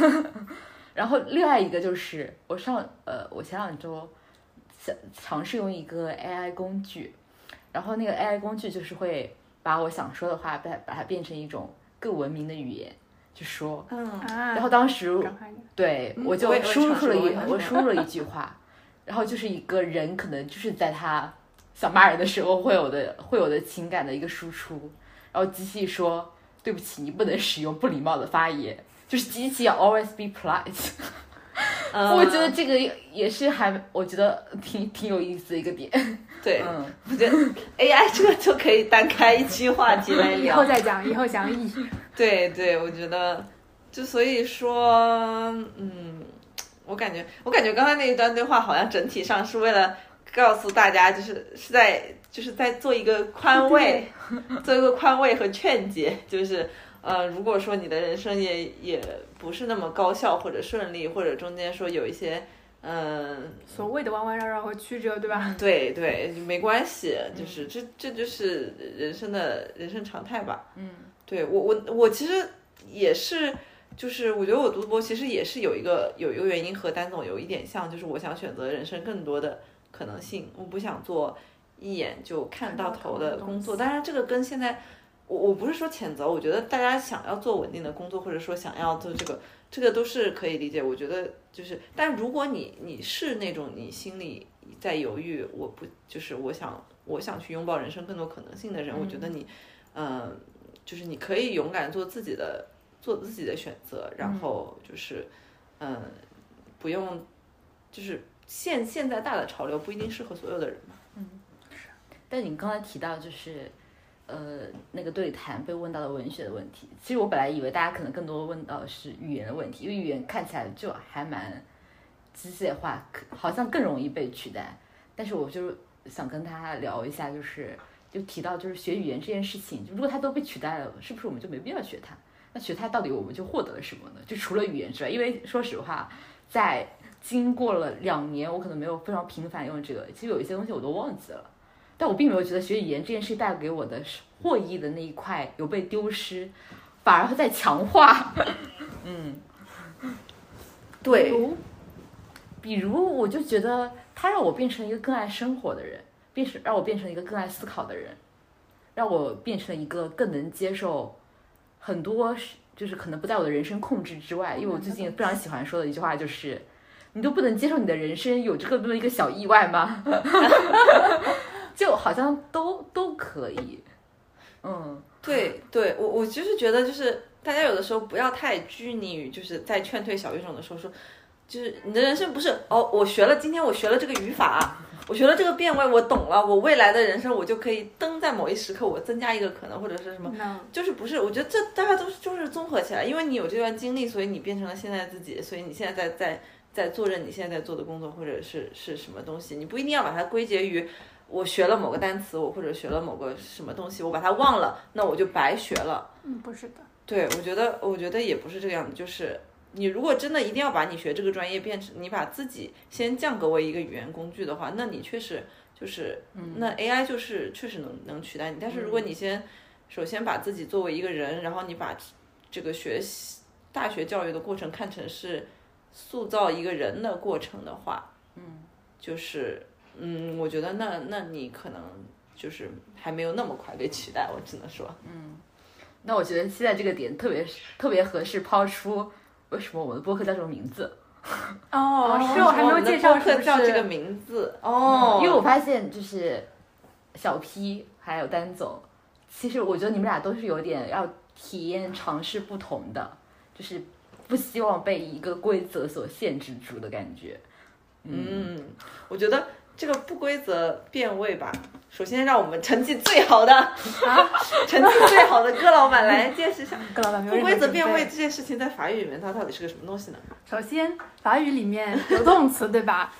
然后另外一个就是我上呃，我前两周想尝试用一个 AI 工具，然后那个 AI 工具就是会把我想说的话，把把它变成一种更文明的语言去说。
嗯，
然后当时对我就输入了一我输入了一句话，然后就是一个人可能就是在他想骂人的时候会有的会有的情感的一个输出，然后机器说对不起，你不能使用不礼貌的发言。就是机器要 always be polite，我觉得这个也是还我觉得挺挺有意思的一个点。
对，我觉得 AI 这个就可以单开一期话题来 聊。
以后再讲，以后讲一。
对对，我觉得就所以说，嗯，我感觉我感觉刚才那一段对话好像整体上是为了告诉大家，就是是在就是在做一个宽慰，做一个宽慰和劝解，就是。呃，如果说你的人生也也不是那么高效或者顺利，或者中间说有一些，嗯，
所谓的弯弯绕绕和曲折，对吧？
对 对，没关系，就是这这就是人生的人生常态吧。
嗯，
对我我我其实也是，就是我觉得我读博其实也是有一个有一个原因和丹总有一点像，就是我想选择人生更多的可能性，我不想做一眼就看到头的工作。当然，这个跟现在。我我不是说谴责，我觉得大家想要做稳定的工作，或者说想要做这个，这个都是可以理解。我觉得就是，但如果你你是那种你心里在犹豫，我不就是我想我想去拥抱人生更多可能性的人，我觉得你，嗯，就是你可以勇敢做自己的做自己的选择，然后就是，嗯，不用，就是现现在大的潮流不一定适合所有的人嘛。
嗯，是但你刚才提到就是，呃，那个对谈被问到了文学的问题。其实我本来以为大家可能更多问到的是语言的问题，因为语言看起来就还蛮机械化，好像更容易被取代。但是我就想跟他聊一下，就是就提到就是学语言这件事情，如果它都被取代了，是不是我们就没必要学它？那学它到底我们就获得了什么呢？就除了语言之外，因为说实话，在经过了两年，我可能没有非常频繁用这个，其实有一些东西我都忘记了。但我并没有觉得学语言这件事带给我的是获益的那一块有被丢失，反而在强化。嗯，
对，
比如我就觉得它让我变成一个更爱生活的人，变成让我变成一个更爱思考的人，让我变成了一个更能接受很多是就是可能不在我的人生控制之外。因为我最近非常喜欢说的一句话就是。你都不能接受你的人生有这么一个小意外吗？就好像都都可以，嗯，
对对，我我就是觉得，就是大家有的时候不要太拘泥于，就是在劝退小语种的时候说，就是你的人生不是哦，我学了今天我学了这个语法，我学了这个变位，我懂了，我未来的人生我就可以登在某一时刻我增加一个可能或者是什么，就是不是？我觉得这大家都是就是综合起来，因为你有这段经历，所以你变成了现在自己，所以你现在在在在做着你现在在做的工作或者是是什么东西，你不一定要把它归结于。我学了某个单词，我或者学了某个什么东西，我把它忘了，那我就白学了。
嗯，不是的。
对，我觉得，我觉得也不是这个样子。就是你如果真的一定要把你学这个专业变成，你把自己先降格为一个语言工具的话，那你确实就是，那 AI 就是确实能能取代你。但是如果你先首先把自己作为一个人，然后你把这个学习大学教育的过程看成是塑造一个人的过程的话，嗯，就是。嗯，我觉得那那你可能就是还没有那么快被取代，我只能说，
嗯，那我觉得现在这个点特别特别合适抛出为什么我们的播客叫 这个名字。
哦，是我还没有介绍
课叫这个名字哦、
嗯，因为我发现就是小 P 还有丹总，其实我觉得你们俩都是有点要体验尝试不同的，就是不希望被一个规则所限制住的感觉。
嗯，嗯我觉得。这个不规则变位吧，首先让我们成绩最好的啊，成绩最好的戈老板来解释一下。
戈老板
不规则变位这件事情在法语里面它到底是个什么东西呢？
首先，法语里面有动词，对吧？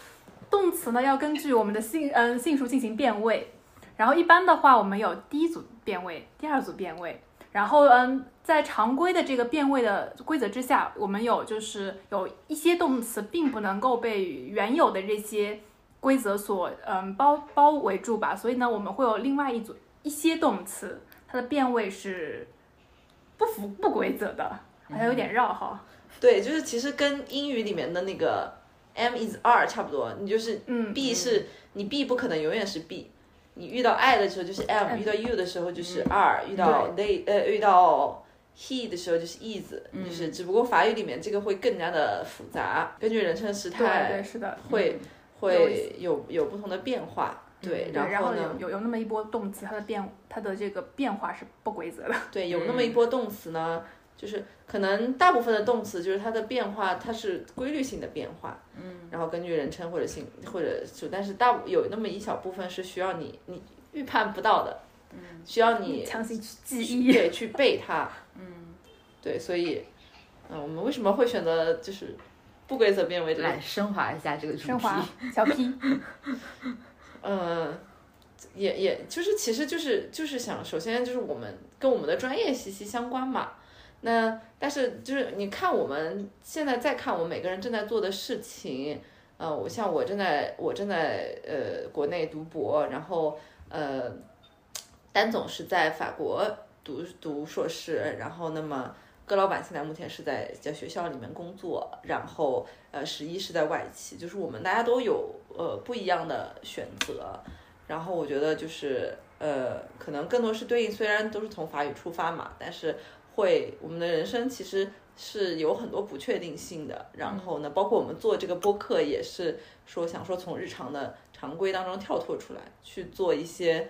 动词呢要根据我们的性嗯性数进行变位，然后一般的话我们有第一组变位，第二组变位，然后嗯在常规的这个变位的规则之下，我们有就是有一些动词并不能够被原有的这些。规则所嗯包包围住吧，所以呢，我们会有另外一组一些动词，它的变位是不符不规则的，好像有点绕哈。
对，就是其实跟英语里面的那个 M is R 差不多，你就是
嗯
B 是你 B 不可能永远是 B，你遇到 I 的时候就是 M，遇到 You 的时候就是 R，遇到 They 呃遇到 He 的时候就是 is，就是只不过法语里面这个会更加的复杂，根据人称时态，
对是的，
会。会有有不同的变化，对，
然
后
呢，有有有那么一波动词，它的变它的这个变化是不规则的。
对，有那么一波动词呢，就是可能大部分的动词就是它的变化，它是规律性的变化，
嗯，
然后根据人称或者性或者就，但是大有那么一小部分是需要你你预判不到的，
嗯，
需要你
强行去记忆，
对，去背它，
嗯，
对，所以，嗯，我们为什么会选择就是？不规则变为
来升华一下这个主题，
升华小 P，
呃，也也就是其实就是就是想，首先就是我们跟我们的专业息息相关嘛。那但是就是你看我们现在再看我们每个人正在做的事情，呃，我像我正在我正在呃国内读博，然后呃，丹总是在法国读读硕士，然后那么。戈老板现在目前是在在学校里面工作，然后呃十一是在外企，就是我们大家都有呃不一样的选择，然后我觉得就是呃可能更多是对应，虽然都是从法语出发嘛，但是会我们的人生其实是有很多不确定性的，然后呢，包括我们做这个播客也是说想说从日常的常规当中跳脱出来去做一些。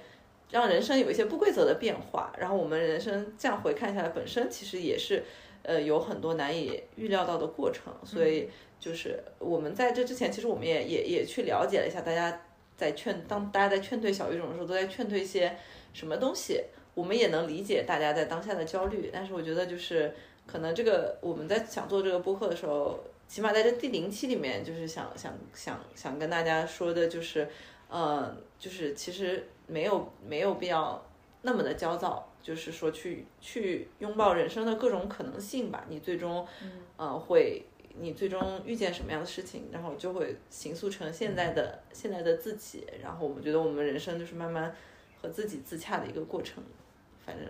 让人生有一些不规则的变化，然后我们人生这样回看下来，本身其实也是，呃有很多难以预料到的过程，所以就是我们在这之前，其实我们也也也去了解了一下，大家在劝当大家在劝退小语种的时候，都在劝退一些什么东西，我们也能理解大家在当下的焦虑，但是我觉得就是可能这个我们在想做这个播客的时候。起码在这第零期里面，就是想想想想跟大家说的，就是，呃，就是其实没有没有必要那么的焦躁，就是说去去拥抱人生的各种可能性吧。你最终，呃，会你最终遇见什么样的事情，然后就会形塑成现在的现在的自己。然后我们觉得我们人生就是慢慢和自己自洽的一个过程，反正。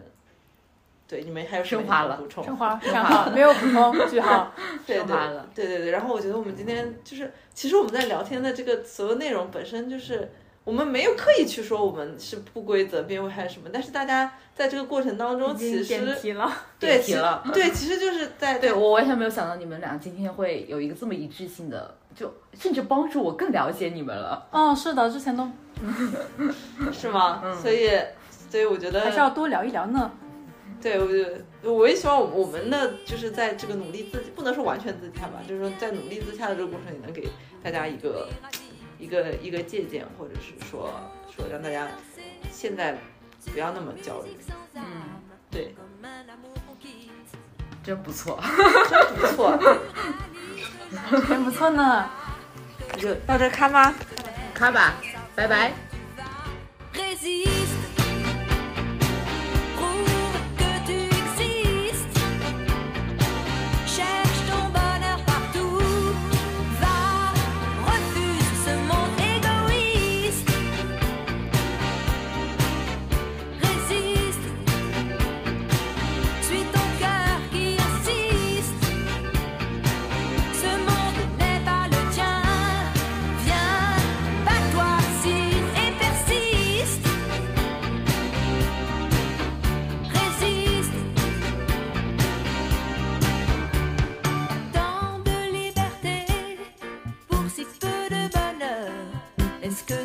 对，你们还有什么补充？
升华，升华，没有补充，句号。
升华了。
对对对，然后我觉得我们今天就是，其实我们在聊天的这个所有内容本身就是，我们没有刻意去说我们是不规则变位还是什么，但是大家在这个过程当中其实对
提了，
对，其实就是在
对我完全没有想到你们俩今天会有一个这么一致性的，就甚至帮助我更了解你们了。
哦，是的，之前都，
是吗？所以，所以我觉得
还是要多聊一聊呢。
对，我觉得我也希望我们的就是在这个努力自不能说完全自洽吧，就是说在努力自洽的这个过程里，能给大家一个一个一个借鉴，或者是说说让大家现在不要那么焦虑。
嗯，
对，
真不错，
真不错，
真不错呢。
就到这看吗？
看吧，拜拜。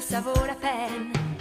Ça vaut la peine